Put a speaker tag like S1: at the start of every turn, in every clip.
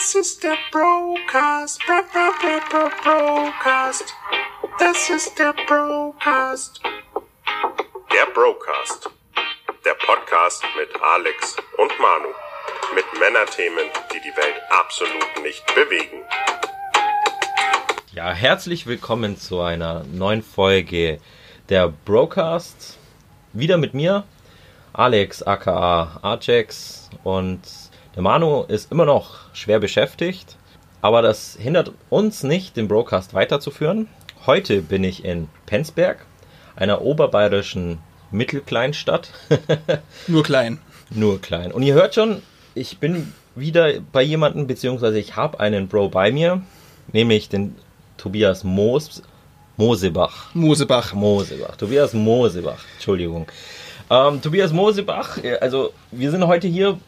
S1: Das ist der Brocast. Bro, bro, bro, bro, Brocast. Das ist der Brocast.
S2: Der Brocast. Der Podcast mit Alex und Manu. Mit Männerthemen, die die Welt absolut nicht bewegen.
S3: Ja, herzlich willkommen zu einer neuen Folge der Brocast. Wieder mit mir, Alex aka Archex und der Manu ist immer noch schwer beschäftigt, aber das hindert uns nicht, den Broadcast weiterzuführen. Heute bin ich in Penzberg, einer oberbayerischen Mittelkleinstadt.
S4: Nur klein.
S3: Nur klein. Und ihr hört schon, ich bin wieder bei jemandem, beziehungsweise ich habe einen Bro bei mir, nämlich den Tobias Moos, Mosebach.
S4: Mosebach.
S3: Mosebach. Tobias Mosebach, Entschuldigung. Ähm, Tobias Mosebach, also wir sind heute hier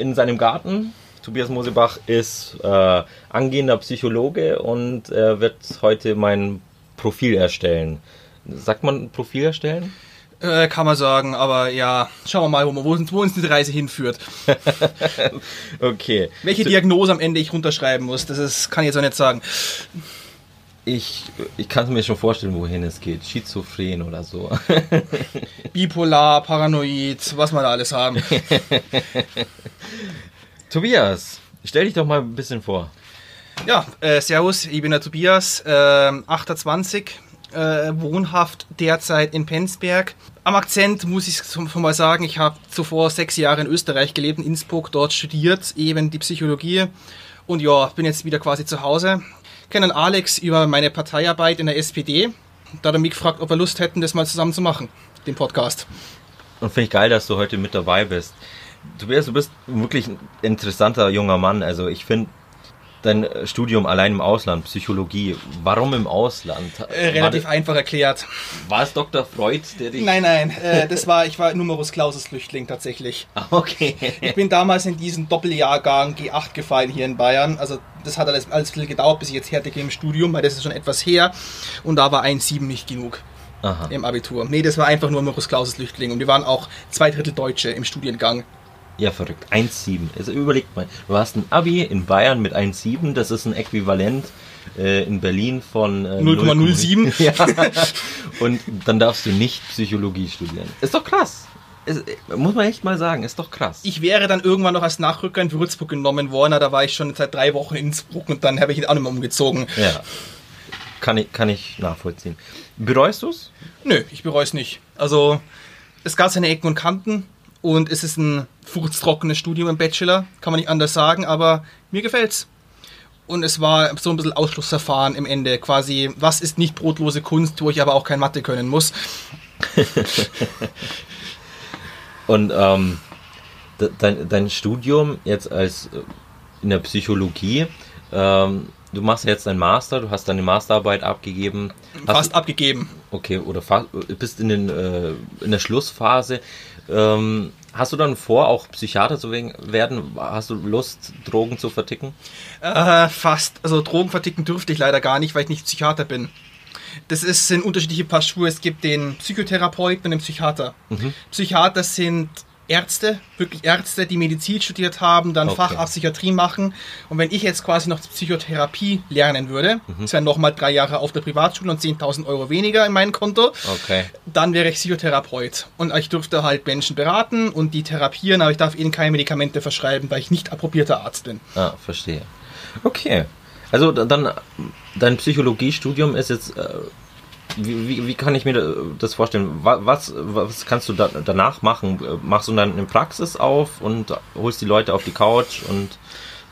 S3: in seinem Garten. Tobias Mosebach ist äh, angehender Psychologe und er wird heute mein Profil erstellen. Sagt man Profil erstellen?
S4: Äh, kann man sagen, aber ja, schauen wir mal, wo, wo, uns, wo uns diese Reise hinführt.
S3: okay.
S4: Welche Diagnose am Ende ich runterschreiben muss, das ist, kann ich jetzt auch nicht sagen.
S3: Ich, ich kann mir schon vorstellen, wohin es geht. Schizophren oder so.
S4: Bipolar, Paranoid, was wir da alles haben.
S3: Tobias, stell dich doch mal ein bisschen vor.
S4: Ja, äh, servus, ich bin der Tobias, äh, 28, äh, wohnhaft derzeit in Penzberg. Am Akzent muss ich schon mal sagen, ich habe zuvor sechs Jahre in Österreich gelebt, in Innsbruck, dort studiert, eben die Psychologie. Und ja, bin jetzt wieder quasi zu Hause. Kennen Alex über meine Parteiarbeit in der SPD. Da hat er mich gefragt, ob wir Lust hätten, das mal zusammen zu machen, den Podcast.
S3: Und finde ich geil, dass du heute mit dabei bist. Tobias, du bist wirklich ein interessanter junger Mann. Also ich finde dein Studium allein im Ausland, Psychologie, warum im Ausland?
S4: Äh, relativ war einfach erklärt.
S3: War es Dr. Freud, der dich...
S4: Nein, nein, äh, das war, ich war Numerus Clausus Flüchtling tatsächlich.
S3: Ah, okay.
S4: Ich bin damals in diesen Doppeljahrgang G8 gefallen hier in Bayern. Also das hat alles, alles viel gedauert, bis ich jetzt fertig im Studium, weil das ist schon etwas her. Und da war 1,7 nicht genug. Aha. Im Abitur. Nee, das war einfach nur Numerus Clausus Flüchtling. Und wir waren auch zwei Drittel Deutsche im Studiengang.
S3: Ja, verrückt. 1,7. Also überlegt mal, du hast ein Abi in Bayern mit 1,7, das ist ein Äquivalent äh, in Berlin von
S4: äh, 0,07.
S3: ja. Und dann darfst du nicht Psychologie studieren. Ist doch krass. Ist, muss man echt mal sagen, ist doch krass.
S4: Ich wäre dann irgendwann noch als Nachrücker in Würzburg genommen worden, da war ich schon seit drei Wochen in Innsbruck und dann habe ich ihn auch nicht mehr umgezogen.
S3: Ja. Kann ich, kann ich nachvollziehen. Bereust du es?
S4: Nö, ich bereue es nicht. Also, es gab seine Ecken und Kanten und es ist ein furztrockenes Studium im Bachelor, kann man nicht anders sagen, aber mir gefällt's. Und es war so ein bisschen Ausschlussverfahren im Ende, quasi, was ist nicht brotlose Kunst, wo ich aber auch kein Mathe können muss.
S3: und ähm, dein, dein Studium jetzt als äh, in der Psychologie, ähm, du machst jetzt deinen Master, du hast deine Masterarbeit abgegeben.
S4: Fast abgegeben.
S3: Okay, oder bist in, den, äh, in der Schlussphase. Ähm, hast du dann vor, auch Psychiater zu werden? Hast du Lust, Drogen zu verticken?
S4: Äh, fast. Also Drogen verticken dürfte ich leider gar nicht, weil ich nicht Psychiater bin. Das ist, sind unterschiedliche Paar Schuhe. Es gibt den Psychotherapeuten und den Psychiater. Mhm. Psychiater sind Ärzte, wirklich Ärzte, die Medizin studiert haben, dann okay. Facharzt Psychiatrie machen. Und wenn ich jetzt quasi noch Psychotherapie lernen würde, mhm. das wären nochmal drei Jahre auf der Privatschule und 10.000 Euro weniger in meinem Konto,
S3: okay.
S4: dann wäre ich Psychotherapeut. Und ich dürfte halt Menschen beraten und die therapieren, aber ich darf ihnen keine Medikamente verschreiben, weil ich nicht approbierter Arzt bin.
S3: Ah, verstehe. Okay. Also dann, dein Psychologiestudium ist jetzt äh, wie, wie, wie, kann ich mir das vorstellen? Was, was kannst du da, danach machen? Machst du dann eine Praxis auf und holst die Leute auf die Couch und.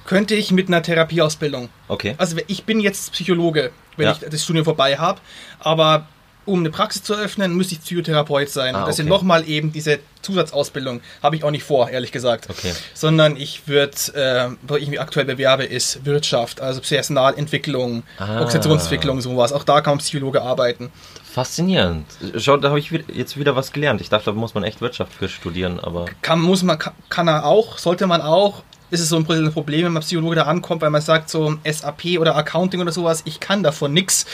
S4: Könnte ich mit einer Therapieausbildung.
S3: Okay.
S4: Also ich bin jetzt Psychologe, wenn ja. ich das Studium vorbei habe, aber um eine Praxis zu eröffnen, müsste ich Psychotherapeut sein. Ah, das okay. sind nochmal eben diese Zusatzausbildung. Habe ich auch nicht vor, ehrlich gesagt.
S3: Okay.
S4: Sondern ich würde, äh, wo ich mich aktuell bewerbe, ist Wirtschaft, also Personalentwicklung, ah. Organisationsentwicklung, sowas. Auch da kann man Psychologe arbeiten.
S3: Faszinierend. Schau, da habe ich jetzt wieder was gelernt. Ich dachte, da muss man echt Wirtschaft für studieren, aber.
S4: Kann, muss man, kann er auch, sollte man auch. Ist es so ein Problem, wenn man Psychologe da ankommt, weil man sagt, so SAP oder Accounting oder sowas, ich kann davon nichts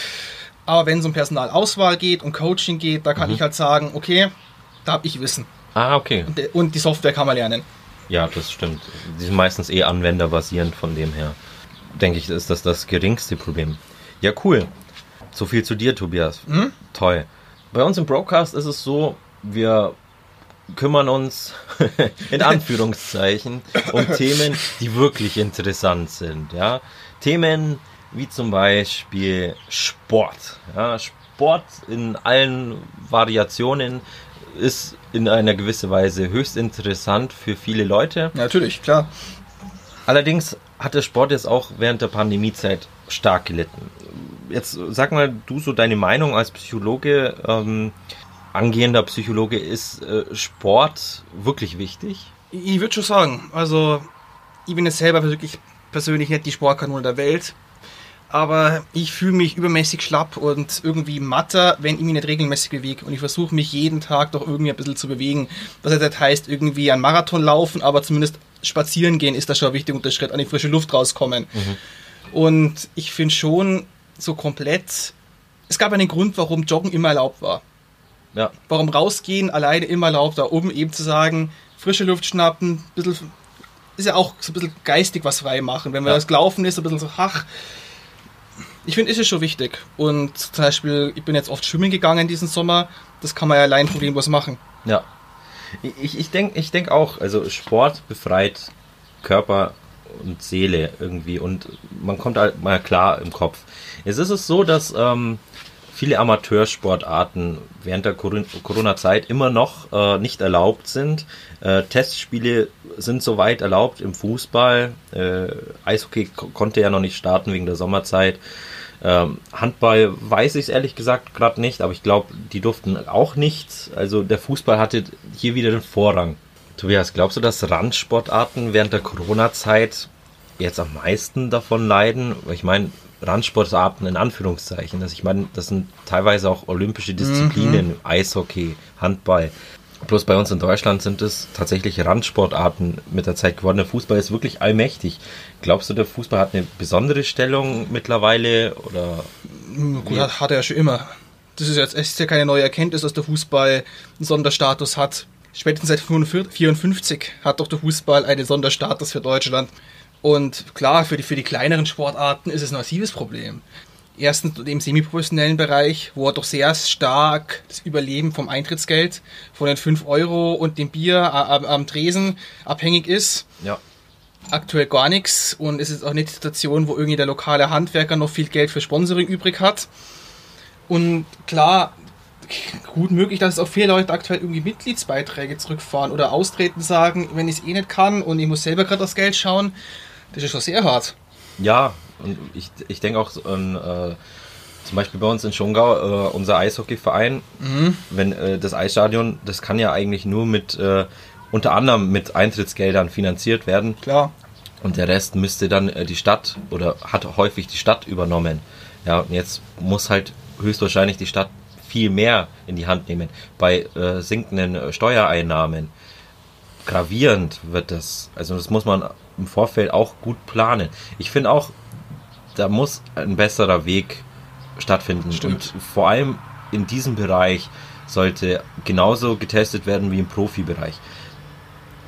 S4: aber wenn es um Personalauswahl geht und Coaching geht, da kann mhm. ich halt sagen, okay, da habe ich Wissen.
S3: Ah, okay.
S4: Und, und, die Software kann man lernen.
S3: Ja, das stimmt. Die sind meistens eh anwenderbasierend, von dem her. Denke ich, ist das das geringste Problem. Ja, cool. So viel zu dir, Tobias. Toll. Bei uns im Broadcast ist es so, wir kümmern uns in Anführungszeichen um Themen, die wirklich interessant sind. Ja? Themen wie zum Beispiel Sport. Ja? Sport in allen Variationen ist in einer gewissen Weise höchst interessant für viele Leute.
S4: Natürlich, klar.
S3: Allerdings hat der Sport jetzt auch während der Pandemiezeit stark gelitten. Jetzt sag mal du so deine Meinung als Psychologe, ähm, angehender Psychologe, ist äh, Sport wirklich wichtig?
S4: Ich, ich würde schon sagen, also ich bin jetzt selber wirklich persönlich nicht die Sportkanone der Welt, aber ich fühle mich übermäßig schlapp und irgendwie matter, wenn ich mich nicht regelmäßig bewege. Und ich versuche mich jeden Tag doch irgendwie ein bisschen zu bewegen. Was jetzt nicht heißt, irgendwie einen Marathon laufen, aber zumindest spazieren gehen ist da schon ein wichtiger Unterschritt, an die frische Luft rauskommen. Und ich finde schon so komplett, es gab einen Grund, warum Joggen immer erlaubt war.
S3: Ja,
S4: Warum rausgehen alleine immer erlaubt war, um eben zu sagen, frische Luft schnappen, bisschen, ist ja auch so ein bisschen geistig was frei machen. Wenn man
S3: Ja.
S4: das Laufen ist, so ein bisschen so, ach, ich finde, ist es schon wichtig. Und zum Beispiel, ich bin jetzt oft schwimmen gegangen diesen Sommer, das kann man ja allein problemlos machen.
S3: ja. Ich, ich denke ich denk auch, also Sport befreit Körper und Seele irgendwie und man kommt halt mal klar im Kopf. Jetzt ist es so, dass ähm, viele Amateursportarten während der Corona-Zeit immer noch äh, nicht erlaubt sind. Äh, Testspiele sind soweit erlaubt im Fußball. Äh, Eishockey ko- konnte ja noch nicht starten wegen der Sommerzeit. Ähm, Handball weiß ich es ehrlich gesagt gerade nicht, aber ich glaube, die durften auch nicht. Also der Fußball hatte hier wieder den Vorrang. Tobias, glaubst du, dass Randsportarten während der Corona-Zeit jetzt am meisten davon leiden? Ich meine, Randsportarten in Anführungszeichen. Also ich meine, das sind teilweise auch olympische Disziplinen, Eishockey, Handball. Bloß bei uns in Deutschland sind es tatsächlich Randsportarten mit der Zeit geworden. Der Fußball ist wirklich allmächtig. Glaubst du, der Fußball hat eine besondere Stellung mittlerweile? Oder
S4: Gut, hat, hat er ja schon immer. Das ist jetzt ist ja keine neue Erkenntnis, dass der Fußball einen Sonderstatus hat. Spätestens seit 1954 hat doch der Fußball einen Sonderstatus für Deutschland. Und klar, für die, für die kleineren Sportarten ist es ein massives Problem. Erstens im semiprofessionellen Bereich, wo er doch sehr stark das Überleben vom Eintrittsgeld, von den 5 Euro und dem Bier am, Tresen abhängig ist
S3: ja,
S4: aktuell gar nichts und es ist auch nicht die Situation, wo irgendwie der lokale Handwerker noch viel Geld für Sponsoring übrig hat. Und klar, gut möglich, dass es auch viele Leute aktuell irgendwie Mitgliedsbeiträge zurückfahren oder austreten sagen, wenn ich es eh nicht kann und ich muss selber gerade das Geld schauen. Das ist schon sehr hart.
S3: ja, und ich, ich denke auch an äh, zum Beispiel bei uns in Schongau, äh, unser Eishockeyverein, wenn äh, das Eisstadion, das kann ja eigentlich nur mit äh, unter anderem mit Eintrittsgeldern finanziert werden.
S4: Klar.
S3: Und der Rest müsste dann äh, die Stadt oder hat häufig die Stadt übernommen. Ja, und jetzt muss halt höchstwahrscheinlich die Stadt viel mehr in die Hand nehmen. Bei äh, sinkenden äh, Steuereinnahmen gravierend wird das. Also das muss man im Vorfeld auch gut planen. Ich finde auch, da muss ein besserer Weg stattfinden.
S4: Stimmt.
S3: Und vor allem in diesem Bereich sollte genauso getestet werden wie im Profibereich.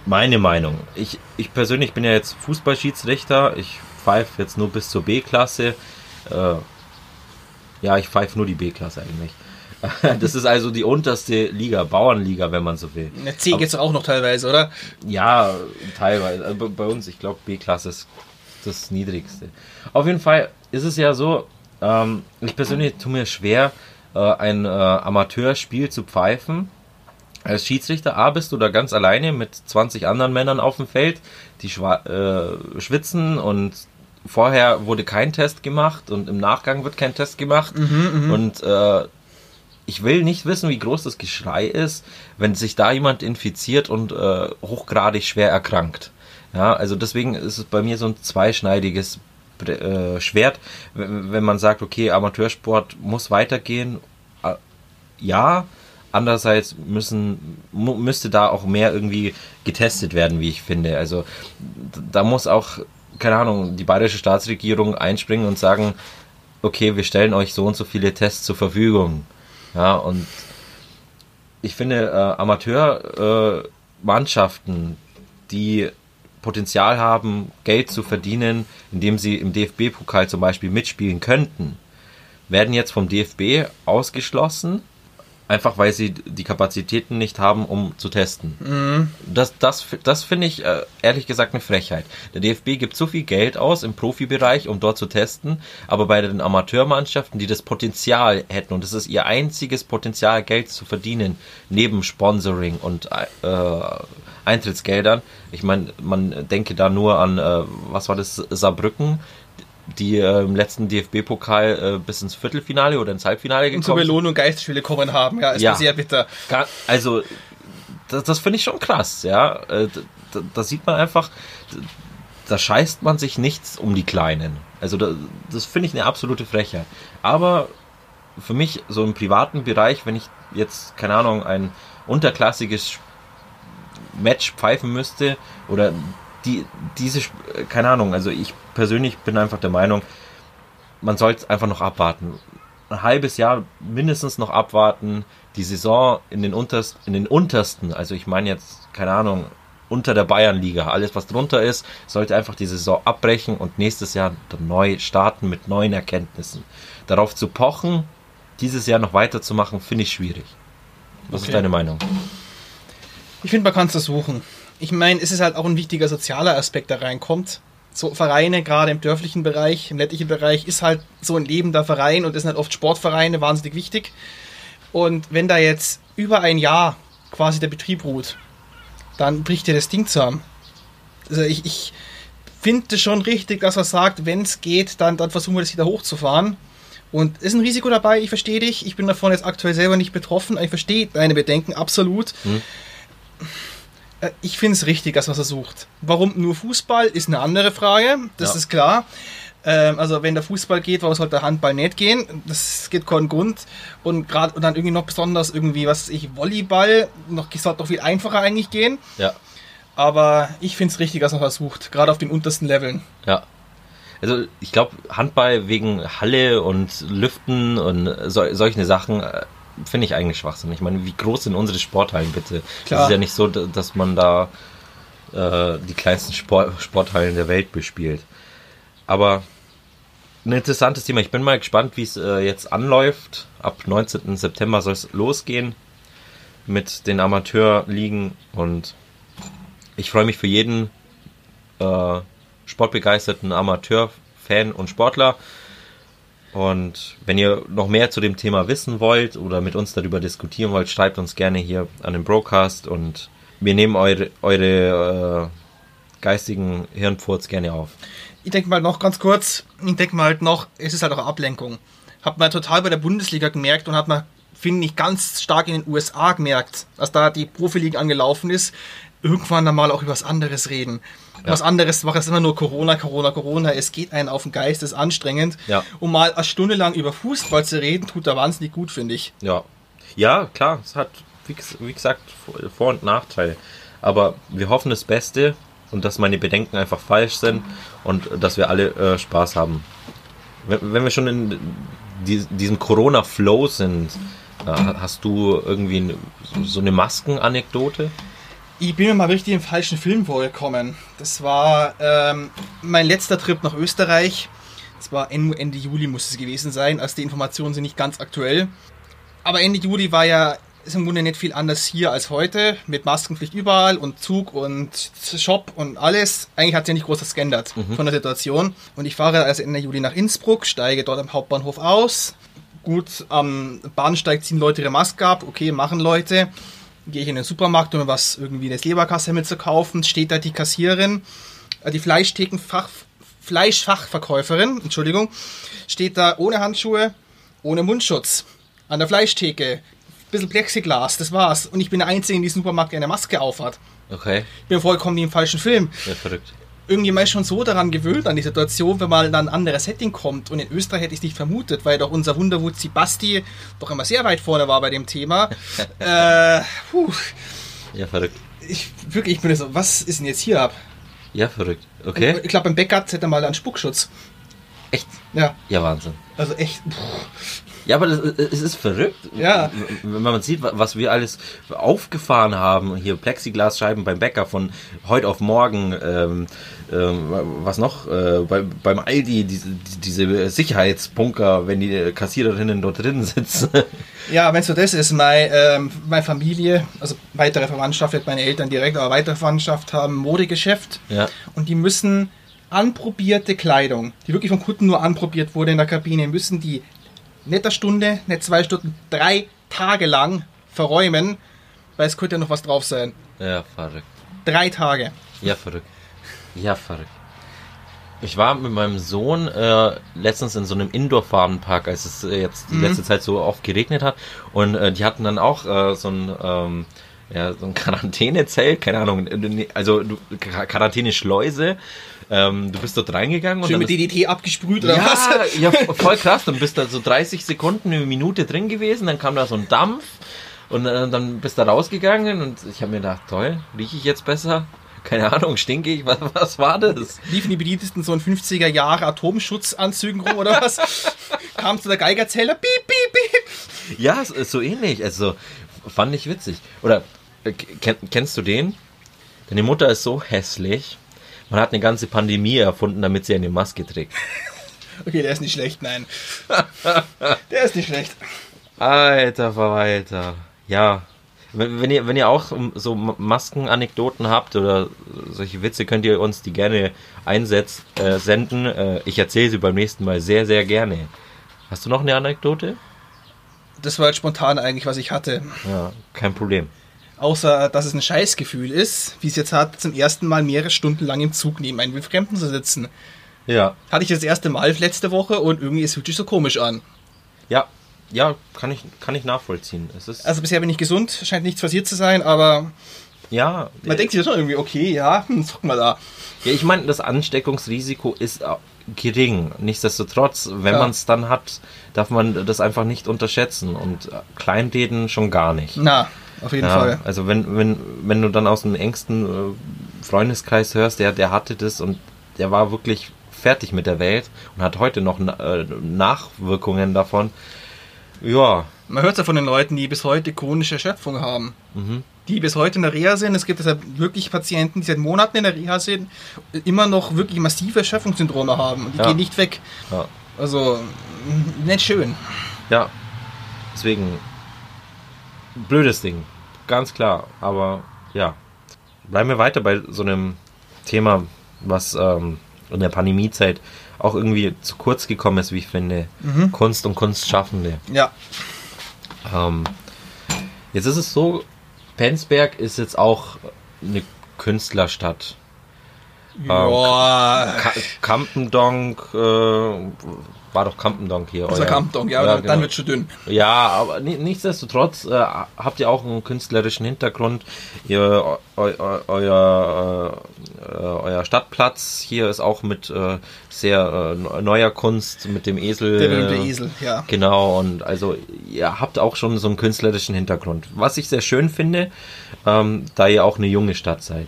S3: Meine Meinung. Ich, ich persönlich bin ja jetzt Fußballschiedsrichter. Ich pfeife jetzt nur bis zur B-Klasse. Äh, ja, ich pfeife nur die B-Klasse eigentlich. Das ist also die unterste Liga, Bauernliga, wenn man so will.
S4: Eine C geht's doch auch noch teilweise, oder?
S3: Ja, teilweise. Also bei uns, ich glaube, B-Klasse ist das Niedrigste. Auf jeden Fall ist es ja so, ähm, ich persönlich tue mir schwer, äh, ein äh, Amateurspiel zu pfeifen. Als Schiedsrichter A bist du da ganz alleine mit 20 anderen Männern auf dem Feld, die äh, schwitzen und vorher wurde kein Test gemacht und im Nachgang wird kein Test gemacht. und äh, ich will nicht wissen, wie groß das Geschrei ist, wenn sich da jemand infiziert und äh, hochgradig schwer erkrankt. Ja, also deswegen ist es bei mir so ein zweischneidiges äh, Schwert, wenn man sagt, okay, Amateursport muss weitergehen. Äh, ja, andererseits müssen müsste da auch mehr irgendwie getestet werden, wie ich finde. Also da muss auch keine Ahnung, die bayerische Staatsregierung einspringen und sagen, okay, wir stellen euch so und so viele Tests zur Verfügung. Ja, und ich finde, äh, Amateurmannschaften, die Potenzial haben, Geld zu verdienen, indem sie im DFB-Pokal zum Beispiel mitspielen könnten, werden jetzt vom DFB ausgeschlossen, einfach weil sie die Kapazitäten nicht haben, um zu testen. Das, das, das finde ich äh, ehrlich gesagt eine Frechheit. Der DFB gibt so viel Geld aus im Profibereich, um dort zu testen, aber bei den Amateurmannschaften, die das Potenzial hätten, und das ist ihr einziges Potenzial, Geld zu verdienen, neben Sponsoring und äh, Eintrittsgeldern. Ich meine, man denke da nur an, äh, was war das, Saarbrücken, die äh, im letzten DFB-Pokal äh, bis ins Viertelfinale oder ins Halbfinale
S4: Und
S3: gekommen
S4: zur
S3: sind.
S4: Belohnung Geistesspiele kommen haben. Ja, ist
S3: Ja.
S4: sehr bitter.
S3: Also, das, das finde ich schon krass, ja. Äh, Da, da sieht man einfach, da scheißt man sich nichts um die Kleinen. Also, da, das finde ich eine absolute Frechheit. Aber für mich, so im privaten Bereich, wenn ich jetzt, keine Ahnung, ein unterklassiges Match pfeifen müsste oder die, diese, keine Ahnung, also ich persönlich bin einfach der Meinung, man sollte einfach noch abwarten. Ein halbes Jahr mindestens noch abwarten, die Saison in den, unterst, in den untersten, also ich meine jetzt, keine Ahnung, unter der Bayernliga, alles was drunter ist, sollte einfach die Saison abbrechen und nächstes Jahr dann neu starten mit neuen Erkenntnissen. Darauf zu pochen, dieses Jahr noch weiterzumachen, finde ich schwierig. Was
S4: Okay.
S3: ist deine Meinung?
S4: Ich finde, man kann es versuchen. Ich meine, es ist halt auch ein wichtiger sozialer Aspekt, der reinkommt. So Vereine, gerade im dörflichen Bereich, im ländlichen Bereich, ist halt so ein lebender Verein und es sind halt oft Sportvereine wahnsinnig wichtig. Und wenn da jetzt über ein Jahr quasi der Betrieb ruht, dann bricht ja das Ding zusammen. Also ich, ich finde schon richtig, dass er sagt, wenn es geht, dann, dann versuchen wir das wieder hochzufahren. Und ist ein Risiko dabei, ich verstehe dich. Ich bin davon jetzt aktuell selber nicht betroffen. Ich verstehe deine Bedenken absolut. Äh, Ich finde es richtig, dass man es versucht. Warum nur Fußball, ist eine andere Frage. Das
S3: Ja.
S4: ist klar. Ähm, also wenn der Fußball geht, warum sollte der Handball nicht gehen? Das geht keinen Grund. Und gerade und dann irgendwie noch besonders irgendwie, was ich, Volleyball, noch sollte noch viel einfacher eigentlich gehen.
S3: Ja,
S4: Aber ich finde es richtig, dass man versucht, gerade auf den untersten Leveln.
S3: Ja. Also ich glaube, Handball wegen Halle und Lüften und so, solche Sachen äh, finde ich eigentlich Schwachsinn. Ich meine, wie groß sind unsere Sporthallen bitte?
S4: Klar.
S3: Es ist ja nicht so, dass man da äh, die kleinsten Sport, Sporthallen der Welt bespielt. Aber ein interessantes Thema. Ich bin mal gespannt, wie es äh, jetzt anläuft. Ab 19. September soll es losgehen mit den Amateurligen und ich freue mich für jeden äh, sportbegeisterten Amateur-Fan und Sportler. Und wenn ihr noch mehr zu dem Thema wissen wollt oder mit uns darüber diskutieren wollt, schreibt uns gerne hier an den Broadcast und wir nehmen eure, eure äh, geistigen Hirnfurz gerne auf.
S4: Ich denke mal noch ganz kurz, ich denke mal halt noch, es ist halt auch Ablenkung. Hat man total bei der Bundesliga gemerkt und hat man, finde ich, ganz stark in den USA gemerkt, dass da die Profiliga angelaufen ist. Irgendwann dann mal auch über was anderes reden.
S3: Ja.
S4: Was anderes macht es immer nur Corona, Corona, Corona. Es geht einen auf den Geist, es ist anstrengend.
S3: Ja.
S4: Um mal eine Stunde lang über Fußball zu reden, tut da wahnsinnig gut, finde ich.
S3: Ja, ja klar, es hat, wie, ges- wie gesagt, Vor- und Nachteile. Aber wir hoffen das Beste und dass meine Bedenken einfach falsch sind und dass wir alle äh, Spaß haben. Wenn, wenn wir schon in die, diesem Corona-Flow sind, äh, hast du irgendwie so eine Maskenanekdote?
S4: Ich bin mir mal richtig im falschen Film vorgekommen. Das war ähm, mein letzter Trip nach Österreich. Das war Ende, Juli muss es gewesen sein. Also die Informationen sind nicht ganz aktuell. Aber Ende Juli war ja ist im Grunde nicht viel anders hier als heute. Mit Maskenpflicht überall und Zug und Shop und alles. Eigentlich hat sich ja nicht groß was geändert von der Situation. Und ich fahre also Ende Juli nach Innsbruck, steige dort am Hauptbahnhof aus. Gut, am Bahnsteig ziehen Leute ihre Maske ab. Okay, machen Leute gehe ich in den Supermarkt, um mir was irgendwie das Leberkasse mitzukaufen, steht da die Kassierin, äh, die Fleischthekenfach, Fleischfachverkäuferin, Entschuldigung, steht da ohne Handschuhe, ohne Mundschutz, an der Fleischtheke, bisschen Plexiglas, das war's. Und ich bin der Einzige in diesem Supermarkt, der eine Maske aufhat.
S3: Okay,
S4: Ich bin vollkommen wie im falschen Film.
S3: ja, verrückt.
S4: Irgendjemand ist schon so daran gewöhnt an die Situation, wenn mal dann ein anderes Setting kommt. Und in Österreich hätte ich es nicht vermutet, weil doch unser Wunderwutzi Basti doch immer sehr weit vorne war bei dem Thema. äh, puh.
S3: Ja, verrückt.
S4: Ich, wirklich, ich bin so, was ist denn jetzt hier ab?
S3: Ja, verrückt. Okay,
S4: Ich glaube, beim Bäcker hätte er mal einen Spuckschutz.
S3: echt?
S4: Ja,
S3: Ja, Wahnsinn.
S4: also echt. Puh.
S3: Ja, aber das, es ist verrückt.
S4: Ja.
S3: Wenn man sieht, was wir alles aufgefahren haben. Hier Plexiglasscheiben beim Bäcker von heute auf morgen. Ähm, ähm, was noch? Äh, bei, beim Aldi, diese, diese Sicherheitspunker, wenn die Kassiererinnen dort drin sitzen.
S4: Ja, wenn so das ist, meine, ähm, meine Familie, also weitere Verwandtschaft, nicht meine Eltern direkt, aber weitere Verwandtschaft haben Modegeschäft.
S3: Ja.
S4: Und die müssen anprobierte Kleidung, die wirklich vom Kunden nur anprobiert wurde in der Kabine, müssen die nicht eine Stunde, nicht zwei Stunden, drei Tage lang verräumen, weil es könnte ja noch was drauf sein.
S3: Ja, verrückt.
S4: Drei Tage.
S3: Ja, verrückt. Ja, verrückt. Ich war mit meinem Sohn äh, letztens in so einem Indoor-Farbenpark, als es äh, jetzt die letzte Zeit so oft geregnet hat. Und äh, die hatten dann auch äh, so ein, ähm, ja, so ein Quarantänezelt, keine Ahnung, also Quarantäneschleuse. Ähm, du bist dort reingegangen und
S4: Schön
S3: dann
S4: mit DDT abgesprüht oder
S3: ja,
S4: was?
S3: ja, voll krass. Dann bist du so 30 Sekunden, eine Minute drin gewesen, dann kam da so ein Dampf und äh, dann bist du rausgegangen und ich habe mir gedacht, toll, rieche ich jetzt besser? Keine Ahnung, stinke ich? Was, was war das?
S4: Liefen die Bedientesten so in 50er Jahre Atomschutzanzügen rum oder was? Kam zu der Geigerzähler, piep, piep, piep.
S3: Ja, so ähnlich. Also fand ich witzig. Oder äh, ken, kennst du den? Deine Mutter ist so hässlich. Man hat eine ganze Pandemie erfunden, damit sie eine Maske trägt.
S4: Okay, der ist nicht schlecht, nein. Der ist nicht schlecht.
S3: Alter Verwalter. Ja. Wenn, ihr, wenn ihr auch so Maskenanekdoten habt oder solche Witze, könnt ihr uns die gerne einsetz, äh, senden. Äh, ich erzähle sie beim nächsten Mal sehr, sehr gerne. Hast du noch eine Anekdote?
S4: Das war jetzt spontan eigentlich, was ich hatte.
S3: Ja, kein Problem.
S4: Außer, dass es ein Scheißgefühl ist, wie es jetzt hat, zum ersten Mal mehrere Stunden lang im Zug neben einem Wildfremden zu sitzen.
S3: Ja.
S4: Hatte ich das erste Mal letzte Woche und irgendwie es fühlt sich so komisch an.
S3: Ja, ja, kann ich, kann ich nachvollziehen. Es ist,
S4: Also bisher bin ich gesund, scheint nichts passiert zu sein, aber
S3: ja,
S4: man denkt sich schon irgendwie, okay, ja, hm, guck mal da.
S3: Ja, ich meine, das Ansteckungsrisiko ist äh, gering. Nichtsdestotrotz, wenn
S4: Ja.
S3: man es dann hat, darf man das einfach nicht unterschätzen und äh, Kleinreden schon gar nicht.
S4: Na, auf jeden
S3: Ja,
S4: Fall.
S3: also wenn, wenn, wenn du dann aus dem engsten äh, Freundeskreis hörst, der, der hatte das und der war wirklich fertig mit der Welt und hat heute noch äh, Nachwirkungen davon. Ja,
S4: Man hört ja von den Leuten, die bis heute chronische Erschöpfung haben.
S3: Mhm.
S4: Die bis heute in der Reha sind. Es gibt deshalb wirklich Patienten, die seit Monaten in der Reha sind, immer noch wirklich massive Erschöpfungssyndrome haben. Und die
S3: Ja.
S4: gehen nicht weg.
S3: ja,
S4: Also, nicht schön.
S3: ja. Deswegen, blödes Ding, ganz klar. Aber ja, bleiben wir weiter bei so einem Thema, was ähm, in der Pandemiezeit auch irgendwie zu kurz gekommen ist, wie ich finde. Kunst und Kunstschaffende.
S4: Ja.
S3: Ähm, jetzt ist es so, Penzberg ist jetzt auch eine Künstlerstadt. Ka Kampendonk, äh, war doch Kampendonk hier.
S4: War
S3: euer-
S4: Kampdong, ja, dann, dann
S3: genau.
S4: wird schon dünn.
S3: Ja, aber ni- nichtsdestotrotz äh, habt ihr auch einen künstlerischen Hintergrund. Ihr, eu, eu, euer, äh, euer Stadtplatz hier ist auch mit äh, sehr äh, neuer Kunst, mit dem Esel.
S4: Der
S3: äh,
S4: Esel, ja.
S3: Genau, und also ihr habt auch schon so einen künstlerischen Hintergrund. Was ich sehr schön finde, ähm, da ihr auch eine junge Stadt seid.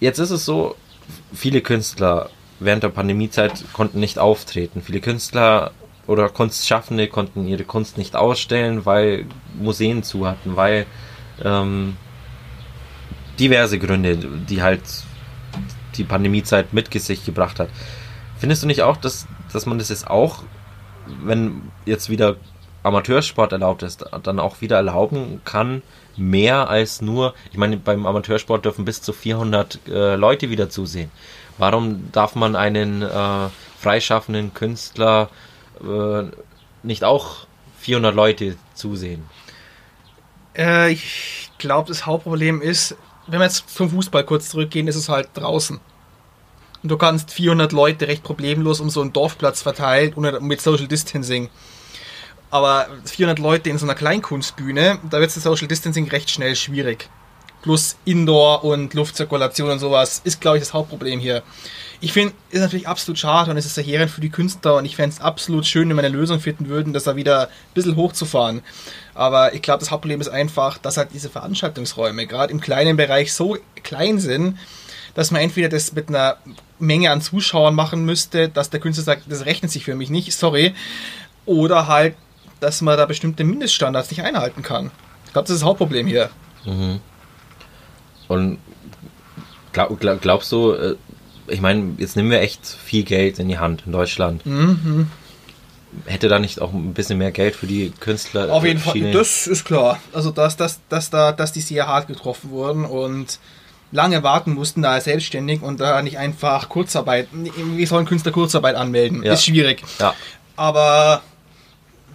S3: Jetzt ist es so, viele Künstler während der Pandemiezeit konnten nicht auftreten. Viele Künstler oder Kunstschaffende konnten ihre Kunst nicht ausstellen, weil Museen zu hatten, weil ähm, diverse Gründe, die halt die Pandemiezeit mit sich gebracht hat. Findest du nicht auch, dass, dass man das jetzt auch, wenn jetzt wieder Amateursport erlaubt ist, dann auch wieder erlauben kann, mehr als nur, ich meine, beim Amateursport dürfen bis zu 400 äh, Leute wieder zusehen. Warum darf man einen äh, freischaffenden Künstler äh, nicht auch 400 Leute zusehen?
S4: Äh, ich glaube, das Hauptproblem ist, wenn wir jetzt zum Fußball kurz zurückgehen, ist es halt draußen. Und du kannst 400 Leute recht problemlos um so einen Dorfplatz verteilt ohne, mit Social Distancing. Aber 400 Leute in so einer Kleinkunstbühne, da wird das Social Distancing recht schnell schwierig. Plus Indoor und Luftzirkulation und sowas ist, glaube ich, das Hauptproblem hier. Ich finde, ist natürlich absolut schade und es ist verheerend für die Künstler und ich fände es absolut schön, wenn wir eine Lösung finden würden, das da wieder ein bisschen hochzufahren. Aber ich glaube, das Hauptproblem ist einfach, dass halt diese Veranstaltungsräume gerade im kleinen Bereich so klein sind, dass man entweder das mit einer Menge an Zuschauern machen müsste, dass der Künstler sagt, das rechnet sich für mich nicht, sorry. Oder halt dass man da bestimmte Mindeststandards nicht einhalten kann. Ich glaube, das ist das Hauptproblem hier.
S3: Und glaub, glaub, glaubst du, äh, ich meine, jetzt nehmen wir echt viel Geld in die Hand in Deutschland.
S4: Mhm.
S3: Hätte da nicht auch ein bisschen mehr Geld für die Künstler?
S4: Auf jeden Fall, das ist klar. Also, dass, dass, dass, da, dass die sehr hart getroffen wurden und lange warten mussten, da selbstständig und da nicht einfach Kurzarbeit, wie sollen Künstler Kurzarbeit anmelden?
S3: Ja.
S4: Ist schwierig.
S3: Ja,
S4: Aber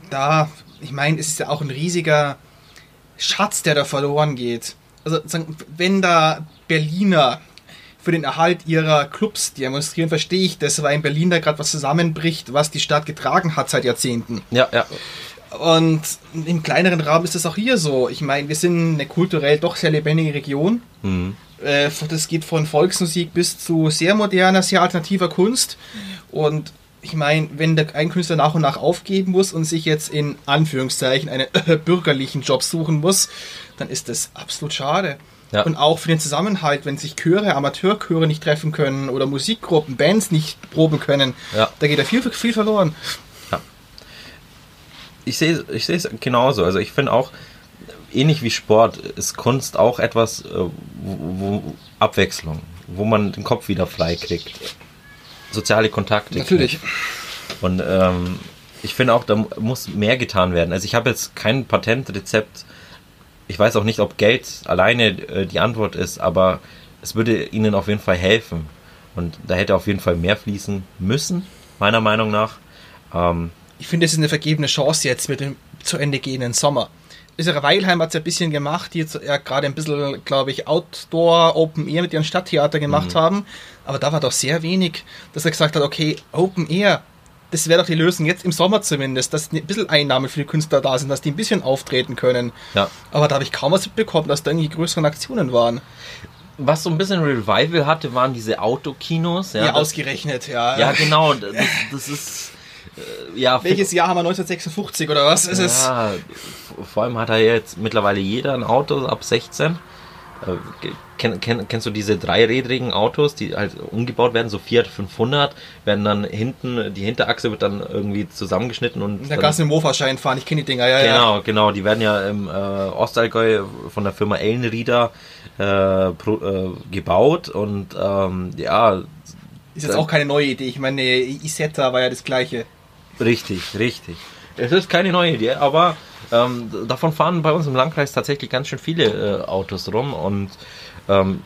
S4: da, ich meine, es ist ja auch ein riesiger Schatz, der da verloren geht. Also, wenn da Berliner für den Erhalt ihrer Clubs demonstrieren, verstehe ich das, weil in Berlin da gerade was zusammenbricht, was die Stadt getragen hat seit Jahrzehnten.
S3: ja, ja.
S4: Und im kleineren Raum ist das auch hier so. Ich meine, wir sind eine kulturell doch sehr lebendige Region.
S3: Mhm.
S4: Äh, Das geht von Volksmusik bis zu sehr moderner, sehr alternativer Kunst. Und ich meine, wenn der ein Künstler nach und nach aufgeben muss und sich jetzt in Anführungszeichen einen bürgerlichen Job suchen muss, dann ist das absolut schade.
S3: Ja.
S4: Und auch für den Zusammenhalt, wenn sich Chöre, Amateurchöre nicht treffen können oder Musikgruppen, Bands nicht proben können,
S3: Ja.
S4: da geht da viel, viel verloren.
S3: Ich sehe ich sehe es genauso. Also ich finde auch, ähnlich wie Sport, ist Kunst auch etwas, äh, wo, wo Abwechslung, wo man den Kopf wieder frei kriegt. Soziale Kontakte.
S4: Natürlich.
S3: Und ähm, ich finde auch, da mu- muss mehr getan werden. Also ich habe jetzt kein Patentrezept. Ich weiß auch nicht, ob Geld alleine äh, die Antwort ist, aber es würde ihnen auf jeden Fall helfen. Und da hätte auf jeden Fall mehr fließen müssen, meiner Meinung nach. Ähm,
S4: Ich finde, es ist eine vergebene Chance jetzt mit dem zu Ende gehenden Sommer. Israel Weilheim hat es ja ein bisschen gemacht, die jetzt ja gerade ein bisschen, glaube ich, Outdoor, Open Air mit ihrem Stadttheater gemacht haben. Aber da war doch sehr wenig, dass er gesagt hat, okay, Open Air, das wäre doch die Lösung, jetzt im Sommer zumindest, dass ein bisschen Einnahmen für die Künstler da sind, dass die ein bisschen auftreten können.
S3: ja.
S4: Aber da habe ich kaum was mitbekommen, dass da irgendwie größeren Aktionen waren.
S3: Was so ein bisschen Revival hatte, waren diese Autokinos.
S4: Ja,
S3: Ja, das,
S4: ausgerechnet, ja.
S3: ja genau. Das, das ist. Äh, ja,
S4: Welches Jahr haben wir 1956 oder was? Es ist
S3: Ja, vor allem hat er jetzt mittlerweile jeder ein Auto ab 16. Äh, Kenn, kenn, kennst du diese dreirädrigen Autos, die halt umgebaut werden, so Fiat 500, werden dann hinten, die Hinterachse wird dann irgendwie zusammengeschnitten und
S4: da kannst du Mofa-Schein fahren, ich kenne die Dinger, ja, ja.
S3: Genau, genau, die werden ja im äh, Ostallgäu von der Firma Ellenrieder äh, pro, äh, gebaut und ähm, ja,
S4: Ist jetzt auch keine neue Idee. Ich meine, Isetta war ja das gleiche.
S3: Richtig, richtig. Es ist keine neue Idee, aber ähm, davon fahren bei uns im Landkreis tatsächlich ganz schön viele äh, Autos rum und ähm,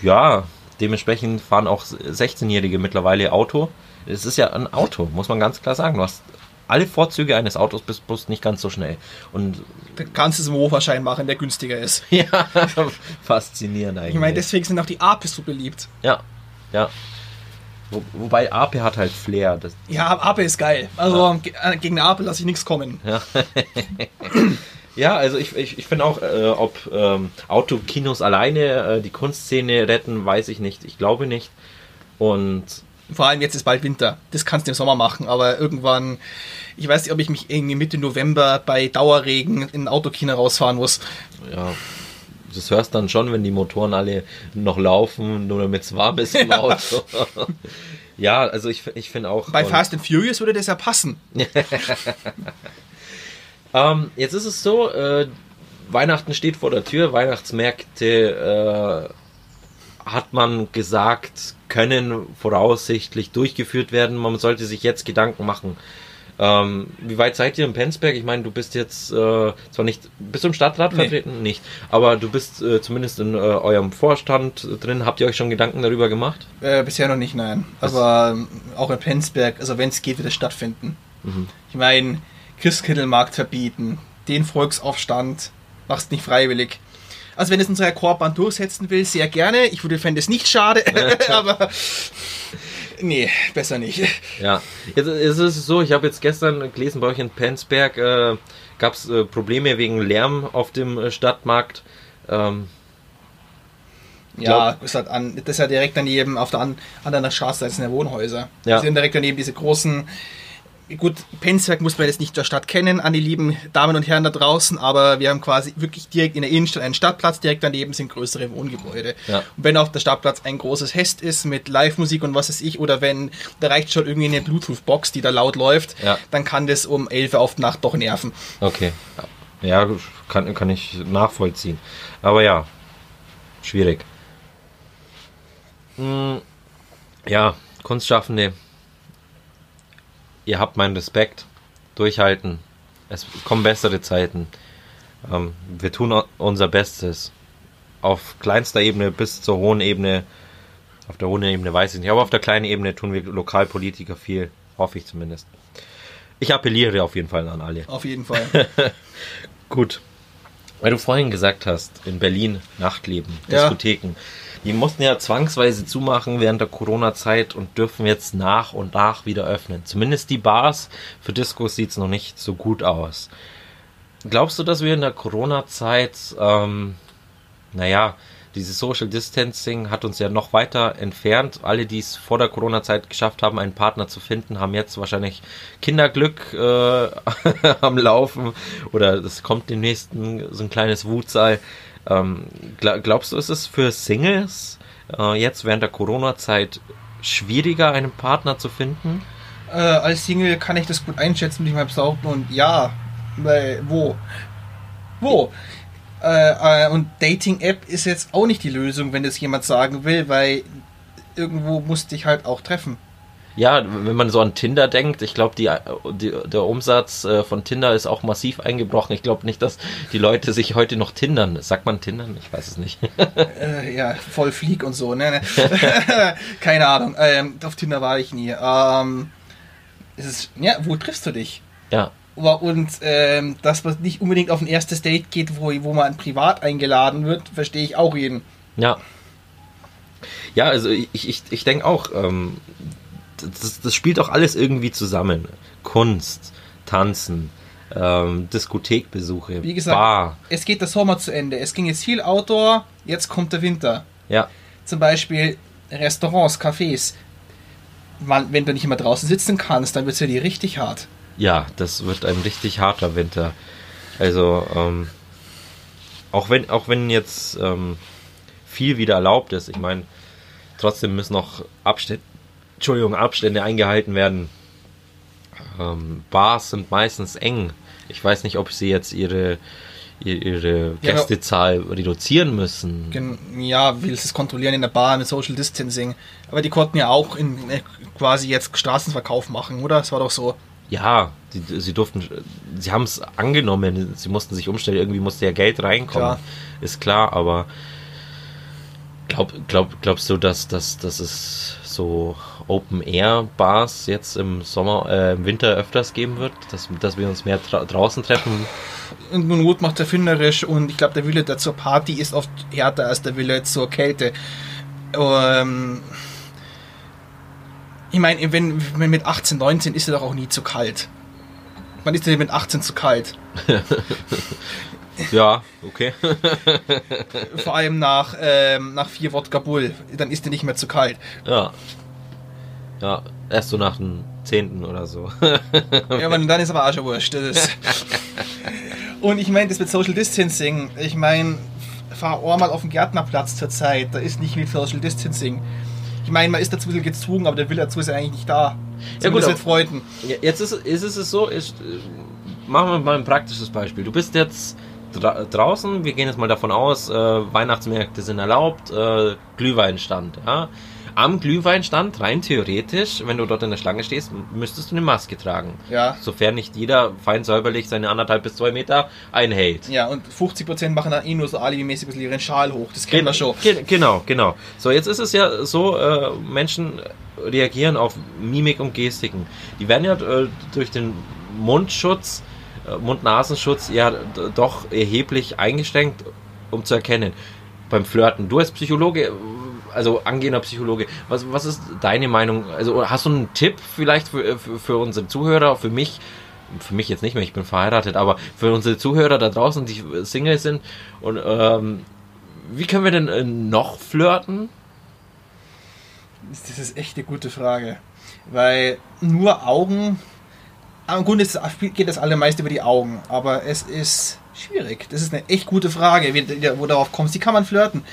S3: ja, dementsprechend fahren auch 16-Jährige mittlerweile Auto. Es ist ja ein Auto, muss man ganz klar sagen. Du hast alle Vorzüge eines Autos, bist bloß nicht ganz so schnell. Und
S4: Da kannst du es im Mofa-Schein machen, der günstiger ist.
S3: ja, faszinierend eigentlich.
S4: Ich meine, deswegen sind auch die Apes so beliebt.
S3: ja, ja. Wo, wobei AP hat halt Flair. Das,
S4: Ja, Ape ist geil. Also ge- äh, gegen Ape lasse ich nichts kommen.
S3: Ja, also ich, ich, ich finde auch, äh, ob ähm, Autokinos alleine äh, die Kunstszene retten, weiß ich nicht. Ich glaube nicht. Und
S4: Vor allem jetzt ist bald Winter. Das kannst du im Sommer machen, aber irgendwann, ich weiß nicht, ob ich mich irgendwie Mitte November bei Dauerregen in ein Autokino rausfahren muss.
S3: ja, das hörst dann schon, wenn die Motoren alle noch laufen, nur damit es warm ist im Auto. ja, also ich, ich finde auch.
S4: Bei Fast and Furious würde das ja passen.
S3: Ähm, jetzt ist es so, äh, Weihnachten steht vor der Tür, Weihnachtsmärkte äh, hat man gesagt, können voraussichtlich durchgeführt werden. Man sollte sich jetzt Gedanken machen. Ähm, wie weit seid ihr in Penzberg? Ich meine, du bist jetzt äh, zwar nicht, bist du im Stadtrat
S4: Nee.
S3: vertreten? Nicht. Aber du bist äh, zumindest in äh, eurem Vorstand drin. Habt ihr euch schon Gedanken darüber gemacht?
S4: Äh, bisher noch nicht, nein. Aber ähm, auch in Penzberg, also wenn es geht, wird es stattfinden. Ich meine, Christkindlmarkt verbieten, den Volksaufstand, machst nicht freiwillig. Also wenn es unsere Chorband durchsetzen will, sehr gerne. Ich würde fände es nicht schade, aber nee, besser nicht.
S3: Ja, jetzt ist es so, ich habe jetzt gestern gelesen, bei euch in Penzberg äh, gab es äh, Probleme wegen Lärm auf dem äh, Stadtmarkt. Ähm,
S4: Ja, ist halt an, das ist ja direkt daneben, auf der an, anderen Straßenseite sind ja Wohnhäuser.
S3: Ja.
S4: Die sind direkt daneben diese großen gut, Penzberg muss man jetzt nicht der Stadt kennen, an die lieben Damen und Herren da draußen, aber wir haben quasi wirklich direkt in der Innenstadt einen Stadtplatz, direkt daneben sind größere Wohngebäude.
S3: Ja.
S4: Und wenn auf der Stadtplatz ein großes Fest ist mit Live-Musik und was weiß ich, oder wenn, da reicht schon irgendwie eine Bluetooth-Box, die da laut läuft,
S3: Ja.
S4: dann kann das um 11 Uhr auf Nacht doch nerven.
S3: Okay. Ja, kann, kann ich nachvollziehen. Aber ja, schwierig. Hm, Ja, Kunstschaffende, ihr habt meinen Respekt. Durchhalten. Es kommen bessere Zeiten. Ähm, wir tun unser Bestes. Auf kleinster Ebene bis zur hohen Ebene. Auf der hohen Ebene weiß ich nicht, aber auf der kleinen Ebene tun wir Lokalpolitiker viel. Hoffe ich zumindest. Ich appelliere auf jeden Fall an alle.
S4: Auf jeden Fall.
S3: Gut. Weil du vorhin gesagt hast, in Berlin Nachtleben,
S4: Ja.
S3: Diskotheken. Die mussten ja zwangsweise zumachen während der Corona-Zeit und dürfen jetzt nach und nach wieder öffnen. Zumindest die Bars. Für Diskos sieht es noch nicht so gut aus. Glaubst du, dass wir in der Corona-Zeit, ähm, naja, dieses Social Distancing hat uns ja noch weiter entfernt. Alle, die es vor der Corona-Zeit geschafft haben, einen Partner zu finden, haben jetzt wahrscheinlich Kinderglück äh, am Laufen oder es kommt demnächst ein, so ein kleines Wutseil. Ähm, gla- glaubst du, ist es für Singles äh, jetzt während der Corona-Zeit schwieriger, einen Partner zu finden?
S4: äh, als Single kann ich das gut einschätzen, würde ich mal behaupten. Und ja, weil, wo? Wo? Äh, äh, und Dating-App ist jetzt auch nicht die Lösung, wenn das jemand sagen will, weil irgendwo musste ich halt auch treffen.
S3: Ja, wenn man so an Tinder denkt, ich glaube, der Umsatz äh, von Tinder ist auch massiv eingebrochen. Ich glaube nicht, dass die Leute sich heute noch tindern. Sagt man Tindern? Ich weiß es nicht.
S4: Äh, ja, voll Flieg und so, ne? ne. Keine Ahnung. Ähm, auf Tinder war ich nie. Ähm, es ist, ja, wo triffst du dich?
S3: ja,
S4: Und ähm, dass man nicht unbedingt auf ein erstes Date geht, wo, wo man privat eingeladen wird, verstehe ich auch jeden.
S3: ja. Ja, also ich, ich, ich denke auch, ähm, das, das spielt auch alles irgendwie zusammen. Kunst, Tanzen, ähm, Diskothekbesuche,
S4: Wie gesagt,
S3: Bar.
S4: es geht der Sommer zu Ende. Es ging jetzt viel Outdoor, jetzt kommt der Winter.
S3: Ja,
S4: Zum Beispiel Restaurants, Cafés. Man, wenn du nicht immer draußen sitzen kannst, dann wird es für die richtig hart.
S3: Ja, das wird ein richtig harter Winter. Also, ähm, auch wenn, auch wenn jetzt ähm, viel wieder erlaubt ist, ich meine, trotzdem müssen noch Abstände, Entschuldigung, Abstände eingehalten werden. Ähm, Bars sind meistens eng. Ich weiß nicht, ob sie jetzt ihre, ihre,
S4: Ja, aber-
S3: Gästezahl reduzieren müssen.
S4: Ja, willst es kontrollieren in der Bar mit Social Distancing. Aber die konnten ja auch in, äh, quasi jetzt Straßenverkauf machen, oder? Das war doch so.
S3: Ja, die, sie durften, sie haben es angenommen, sie mussten sich umstellen, irgendwie musste ja Geld reinkommen,
S4: Klar.
S3: ist klar, aber glaub, glaub, glaubst du, dass, dass, dass es so Open-Air-Bars jetzt im Sommer, äh, im Winter öfters geben wird, dass, dass wir uns mehr dra draußen treffen?
S4: Und Not macht erfinderisch und ich glaube, der Wille der zur Party ist oft härter als der Wille zur Kälte. Ähm, ich meine, wenn, wenn mit 18, 19 ist es doch auch nie zu kalt. Man ist ja mit 18 zu kalt.
S3: Ja, okay.
S4: Vor allem nach, ähm, nach vier Wodka Bull. Dann ist er nicht mehr zu kalt.
S3: ja. Ja, erst so nach dem zehnten oder so.
S4: Ja, aber dann ist aber auch schon wurscht. Und ich meine, das mit Social Distancing, ich meine, fahr auch mal auf den Gärtnerplatz zur Zeit, da ist nicht mit Social Distancing. Ich meine, man ist dazu ein bisschen gezwungen, aber der Will dazu ist ja eigentlich nicht da.
S3: Ja, gut,
S4: Zumindest
S3: aber-
S4: mit Freunden.
S3: Ja, Jetzt ist, ist es so, ich, äh, machen wir mal ein praktisches Beispiel. Du bist jetzt dra draußen, wir gehen jetzt mal davon aus, äh, Weihnachtsmärkte sind erlaubt, äh, Glühweinstand. Ja? Am Glühweinstand, rein theoretisch, wenn du dort in der Schlange stehst, müsstest du eine Maske tragen.
S4: Ja.
S3: Sofern nicht jeder fein säuberlich seine anderthalb bis zwei Meter einhält.
S4: Ja, und 50% machen dann eh nur so alibimäßig bisschen ihren Schal hoch. Das kennen wir schon.
S3: Ge genau, genau. So, jetzt ist es ja so, äh, Menschen reagieren auf Mimik und Gestiken. Die werden ja äh, durch den Mundschutz, äh, Mund-Nasenschutz ja doch erheblich eingeschränkt, um zu erkennen. Beim Flirten. Du als Psychologe, also angehender Psychologe, was, was ist deine Meinung? Also hast du einen Tipp vielleicht für, für, für unsere Zuhörer, für mich? Für mich jetzt nicht mehr, ich bin verheiratet, aber für unsere Zuhörer da draußen, die Single sind und ähm, wie können wir denn äh, noch flirten?
S4: Das ist echt eine gute Frage. Weil nur Augen Aber im Grunde geht das allermeist über die Augen, aber es ist schwierig. Das ist eine echt gute Frage, wo darauf kommst. Wie kann man flirten?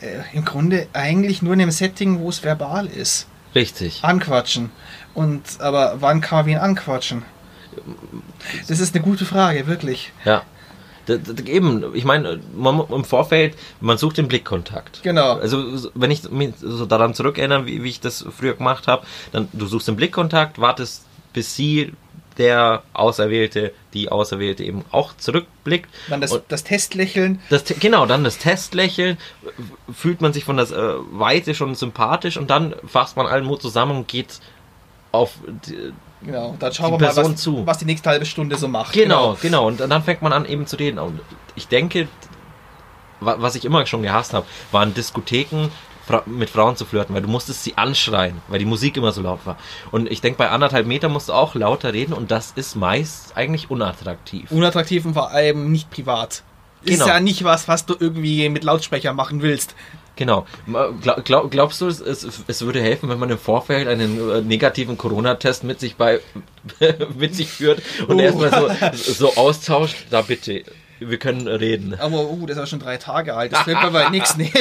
S4: Äh, Im Grunde eigentlich nur in einem Setting, wo es verbal ist.
S3: Richtig.
S4: Anquatschen. Und aber wann kann man wen anquatschen? Das ist eine gute Frage, wirklich.
S3: Ja. D eben, ich meine, man, im Vorfeld, man sucht den Blickkontakt.
S4: Genau.
S3: Also, so- wenn ich mich so daran zurückerinnere, wie, wie ich das früher gemacht habe, dann du suchst den Blickkontakt, wartest, bis sie, der Auserwählte, die Auserwählte eben auch zurückblickt.
S4: Dann das, das Testlächeln.
S3: das, genau, dann das Testlächeln, fühlt man sich von der äh, Weite schon sympathisch und dann fasst man allen Mut zusammen und geht auf die,
S4: Genau. Dann schauen
S3: Die
S4: wir mal,
S3: Person
S4: was,
S3: zu.
S4: was die nächste halbe Stunde so macht.
S3: Genau, genau. Und dann fängt man an, eben zu reden. Und ich denke, wa- was ich immer schon gehasst habe, waren Diskotheken Fra mit Frauen zu flirten, weil du musstest sie anschreien, weil die Musik immer so laut war. Und ich denke, bei anderthalb Meter musst du auch lauter reden und das ist meist eigentlich unattraktiv.
S4: Unattraktiv und vor allem nicht privat.
S3: Genau.
S4: Ist ja nicht was, was du irgendwie mit Lautsprecher machen willst.
S3: Genau. Glaub, glaub, glaubst du, es, es, es würde helfen, wenn man im Vorfeld einen äh, negativen Corona-Test mit sich bei mit sich führt und
S4: Uh.
S3: erstmal so, so austauscht? Da bitte, wir können reden.
S4: Aber, uh, das ja schon drei Tage alt. Das fällt mir bei nichts. Nee,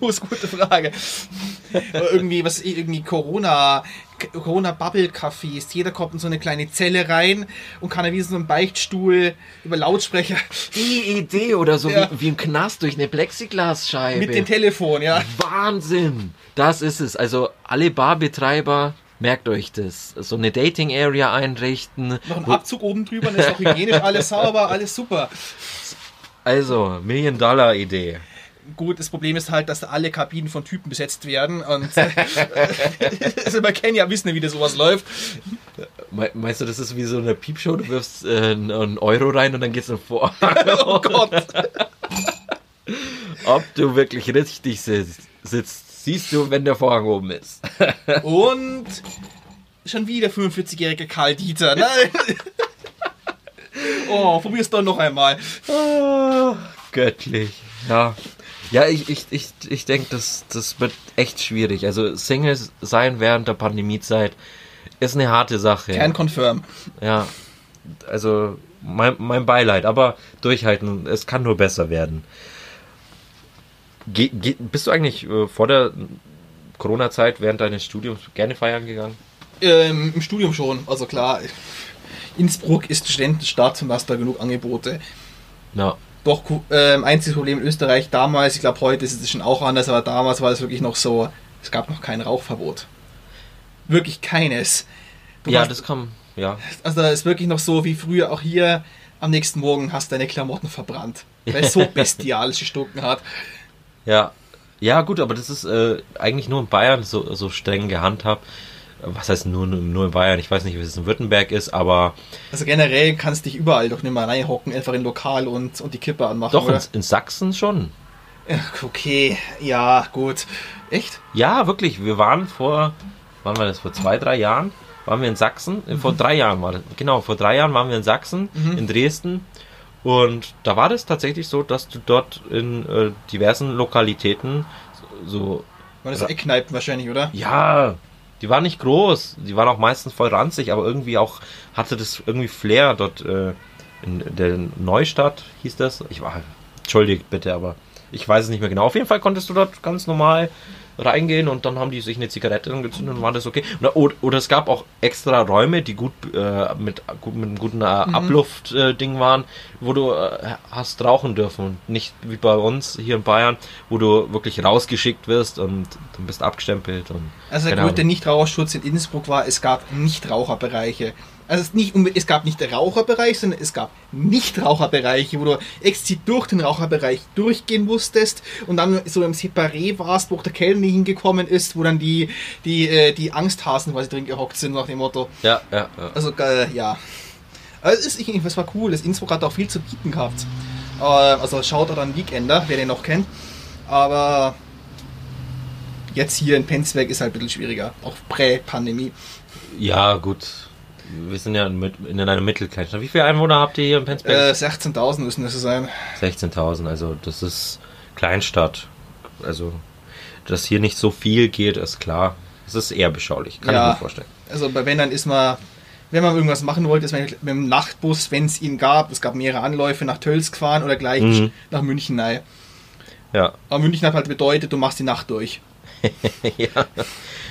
S4: uh, ist eine gute Frage. Aber irgendwie, was, irgendwie Corona, Corona-Bubble-Cafés. Jeder kommt in so eine kleine Zelle rein und kann dann wie so ein Beichtstuhl über Lautsprecher
S3: Die Idee oder so
S4: Ja.
S3: wie, wie im Knast durch eine Plexiglasscheibe.
S4: mit dem Telefon, ja.
S3: Wahnsinn! Das ist es. Also alle Barbetreiber, merkt euch das. So eine Dating-Area einrichten.
S4: Noch ein
S3: Wo-
S4: Abzug oben drüber, dann ist auch hygienisch, alles sauber, alles super.
S3: Also, Million-Dollar-Idee.
S4: Gut, das Problem ist halt, dass da alle Kabinen von Typen besetzt werden und also man kennt ja wissen, wie das sowas läuft.
S3: Me meinst du, das ist wie so eine Piepshow? Du wirfst äh, einen Euro rein und dann geht's nach vor.
S4: Oh Gott.
S3: Ob du wirklich richtig sitzt, siehst du, wenn der Vorhang oben ist.
S4: Und schon wieder 45-jährige Karl Dieter. Nein. Oh, probier's doch noch einmal.
S3: Ah, göttlich. Ja. Ja, ich, ich, ich, ich denke, das, das wird echt schwierig. Also Singles sein während der Pandemiezeit ist eine harte Sache.
S4: Can confirm.
S3: Ja. Also mein, mein Beileid, aber durchhalten, es kann nur besser werden. Ge, ge, bist du eigentlich äh, vor der Corona-Zeit während deines Studiums gerne feiern gegangen?
S4: Ähm, Im Studium schon, also klar. Innsbruck ist Studentenstadt und hast da genug Angebote.
S3: Ja.
S4: Doch, ähm, einziges Problem in Österreich damals, ich glaube heute ist es schon auch anders, aber damals war es wirklich noch so, es gab noch kein Rauchverbot. Wirklich keines. Du
S3: Ja,
S4: hast-
S3: das kam, ja.
S4: Also da ist wirklich noch so wie früher auch hier, am nächsten Morgen hast deine Klamotten verbrannt. Weil es so bestialisch gestunken hat.
S3: Ja, ja gut, aber das ist äh, eigentlich nur in Bayern so, so streng gehandhabt. Was heißt nur, nur in Bayern? Ich weiß nicht, wie es in Württemberg ist, aber
S4: Also generell kannst du dich überall doch nicht mal reinhocken, einfach in Lokal und, und die Kippe anmachen.
S3: doch in, in Sachsen schon.
S4: Okay, ja, gut. Echt?
S3: Ja, wirklich. Wir waren vor, wann war das? Vor zwei, drei Jahren waren wir in Sachsen. Äh, Vor drei Jahren war das. Genau, vor drei Jahren waren wir in Sachsen, in Dresden. Und da war das tatsächlich so, dass du dort in äh, diversen Lokalitäten so
S4: War das Eckkneipen wahrscheinlich, oder?
S3: Ja, die waren nicht groß, die waren auch meistens voll ranzig, aber irgendwie auch hatte das irgendwie Flair dort äh, in der Neustadt hieß das. Ich war, entschuldigt bitte, aber ich weiß es nicht mehr genau. Auf jeden Fall konntest du dort ganz normal reingehen und dann haben die sich eine Zigarette angezündet und war das okay. Oder, oder, oder es gab auch extra Räume, die gut äh, mit, gut, mit einem guten äh, Abluft-Ding äh, waren, wo du äh, hast rauchen dürfen und nicht wie bei uns hier in Bayern, wo du wirklich rausgeschickt wirst und dann bist abgestempelt und
S4: Also der
S3: Ahnung.
S4: Nichtraucherschutz in Innsbruck war, es gab Nichtraucherbereiche. Also es, nicht, es gab nicht den Raucherbereich, sondern es gab Nichtraucherbereiche, wo du explizit durch den Raucherbereich durchgehen musstest und dann so im Separé warst, wo auch der Kellner hingekommen ist, wo dann die, die, äh, die Angsthasen quasi drin gehockt sind, nach dem Motto.
S3: Ja, ja, ja.
S4: Also, äh, ja. Also, es ist, ich- das war cool. Das Innsbruck hat auch viel zu bieten gehabt. Äh, also, schaut an Weekender, wer den noch kennt. Aber jetzt hier in Penzberg ist halt ein bisschen schwieriger. Auch prä-Pandemie.
S3: Ja, gut. Wir sind ja in, in einer Mittelkleinstadt. Wie viele Einwohner habt ihr hier in
S4: Äh,
S3: Penzberg?
S4: 16.000 müssen das so sein.
S3: 16.000, also das ist Kleinstadt. Also, dass hier nicht so viel geht, ist klar. Es ist eher beschaulich, kann
S4: Ja.
S3: ich mir vorstellen.
S4: Also bei wenn dann ist man, wenn man irgendwas machen wollte, ist man mit dem Nachtbus, wenn es ihn gab, es gab mehrere Anläufe nach Tölz gefahren oder gleich
S3: Mhm.
S4: nach München rein.
S3: Ja.
S4: Aber München hat halt bedeutet, du machst die Nacht durch.
S3: ja.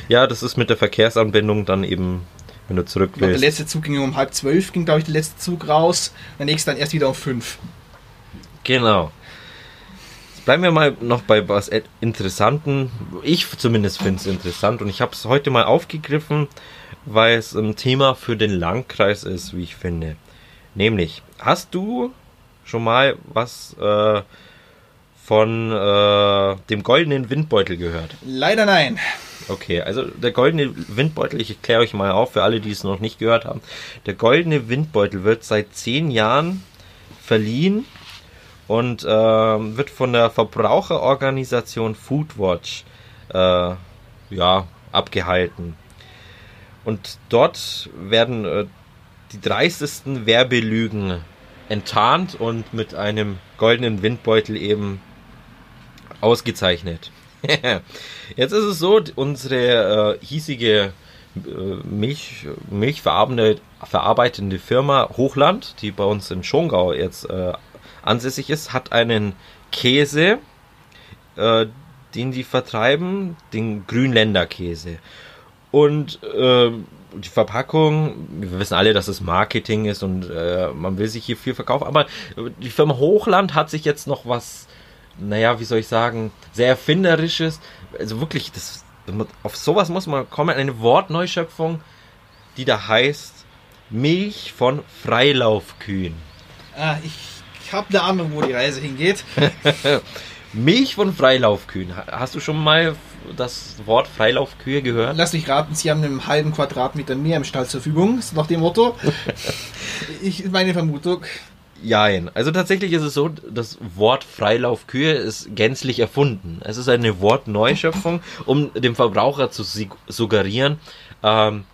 S3: Ja, das ist mit der Verkehrsanbindung dann eben, wenn du zurück
S4: Ich glaube, der letzte Zug ging um halb zwölf, ging glaube ich der letzte Zug raus. Der nächste dann erst wieder um fünf.
S3: Genau. Jetzt bleiben wir mal noch bei was Interessanten. Ich zumindest finde es interessant und ich habe es heute mal aufgegriffen, weil es ein Thema für den Landkreis ist, wie ich finde. Nämlich, hast du schon mal was äh, von äh, dem goldenen Windbeutel gehört?
S4: Leider nein.
S3: Okay, also der goldene Windbeutel, ich erkläre euch mal auf, für alle, die es noch nicht gehört haben. Der goldene Windbeutel wird seit zehn Jahren verliehen und ähm, wird von der Verbraucherorganisation Foodwatch äh, ja, abgehalten. Und dort werden äh, die dreistesten Werbelügen enttarnt und mit einem goldenen Windbeutel eben ausgezeichnet. Jetzt ist es so, unsere äh, hiesige äh, Milch, Milchverarbeitende verarbeitende Firma Hochland, die bei uns in Schongau jetzt äh, ansässig ist, hat einen Käse, äh, den die vertreiben, den Grünländer Käse. Und äh, die Verpackung, wir wissen alle, dass es Marketing ist und äh, man will sich hier viel verkaufen, aber die Firma Hochland hat sich jetzt noch was, naja, wie soll ich sagen, sehr erfinderisches, also wirklich, das, auf sowas muss man kommen, eine Wortneuschöpfung, die da heißt Milch von Freilaufkühen.
S4: Ah, ich habe eine Ahnung, wo die Reise hingeht.
S3: Milch von Freilaufkühen. Ha- Hast du schon mal das Wort Freilaufkühe gehört?
S4: Lass mich raten, Sie haben einen halben Quadratmeter mehr im Stall zur Verfügung. Ist nach dem Motto. Ich, meine Vermutung.
S3: Jein. Also tatsächlich ist es so, das Wort Freilaufkühe ist gänzlich erfunden. Es ist eine Wortneuschöpfung, um dem Verbraucher zu suggerieren, ähm,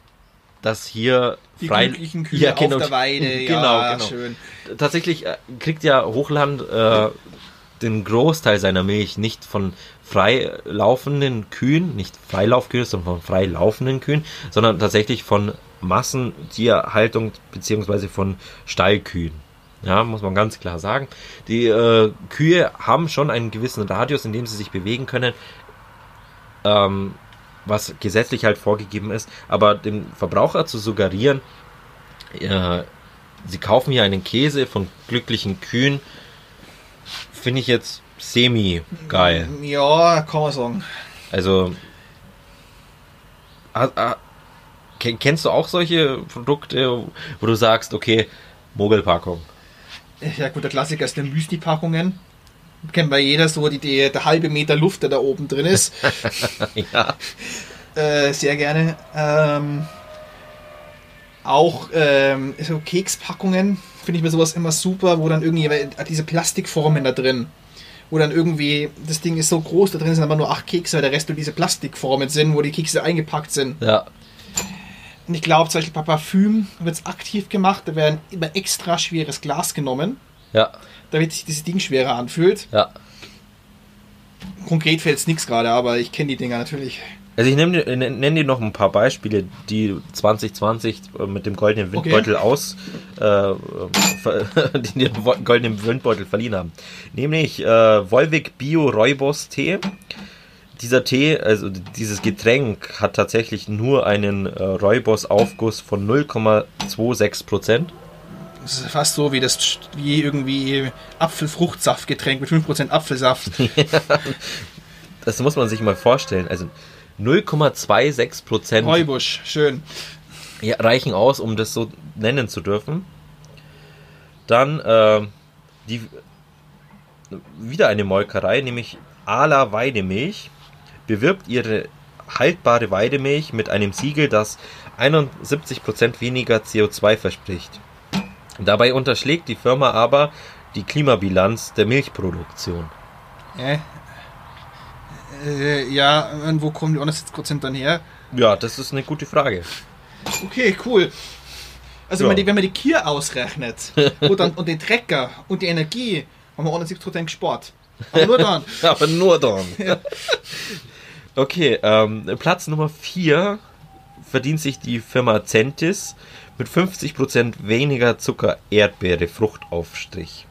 S3: dass hier
S4: Die
S3: frei-
S4: glücklichen Kühe
S3: Ja, genau.
S4: auf der Weide.
S3: Genau,
S4: ja,
S3: genau.
S4: schön.
S3: Tatsächlich äh, kriegt ja Hochland äh, den Großteil seiner Milch nicht von frei laufenden Kühen, nicht Freilaufkühe, sondern von frei laufenden Kühen, sondern tatsächlich von Massentierhaltung beziehungsweise von Stallkühen. Ja, muss man ganz klar sagen. Die äh, Kühe haben schon einen gewissen Radius, in dem sie sich bewegen können, ähm, was gesetzlich halt vorgegeben ist. Aber dem Verbraucher zu suggerieren, äh, sie kaufen hier einen Käse von glücklichen Kühen, finde ich jetzt semi geil.
S4: Ja, kann man sagen.
S3: Also, ken- kennst du auch solche Produkte, wo du sagst, okay, Mogelpackung?
S4: Ja gut, der Klassiker ist die Müsli-Packungen. Kennt bei jeder so die, die, der halbe Meter Luft, der da oben drin ist.
S3: ja.
S4: äh, sehr gerne. Ähm, auch ähm, so Kekspackungen finde ich mir sowas immer super, wo dann irgendwie weil diese Plastikformen da drin, wo dann irgendwie das Ding ist so groß, da drin sind aber nur acht Kekse, weil der Rest nur diese Plastikformen sind, wo die Kekse eingepackt sind.
S3: Ja.
S4: Und ich glaube, zum Beispiel bei Parfüm wird es aktiv gemacht, da werden immer extra schweres Glas genommen,
S3: Ja.
S4: damit sich dieses Ding schwerer anfühlt.
S3: Ja.
S4: Konkret fällt es nichts gerade, aber ich kenne die Dinger natürlich.
S3: Also ich nenne dir, noch ein paar Beispiele, die 2020 mit dem goldenen
S4: Okay.
S3: Windbeutel aus, äh, die den goldenen Windbeutel verliehen haben. Nämlich äh, Volvic Bio Rooibos Tee. Dieser Tee, also dieses Getränk, hat tatsächlich nur einen äh, Rooibos Aufguss von 0,26 Prozent.
S4: Das ist fast so wie das wie irgendwie Apfelfruchtsaftgetränk mit 5% Apfelsaft.
S3: Das muss man sich mal vorstellen. Also 0,26 Prozent
S4: Heubusch, schön.
S3: ja, reichen aus, um das so nennen zu dürfen. Dann äh, die wieder eine Molkerei, nämlich Ala Weidemilch, bewirbt ihre haltbare Weidemilch mit einem Siegel, das 71% weniger CO2 verspricht. Dabei unterschlägt die Firma aber die Klimabilanz der Milchproduktion.
S4: Äh, äh, ja, und wo kommen die 71% dann her?
S3: Ja, das ist eine gute Frage.
S4: Okay, cool. Also
S3: Ja.
S4: wenn, man die, wenn man die Kier ausrechnet und, dann, und den Trecker und die Energie, haben wir 71% gespart. Aber nur dann.
S3: Aber nur dann. Okay, ähm, Platz Nummer 4 verdient sich die Firma Centis mit 50% weniger Zucker Erdbeere Fruchtaufstrich.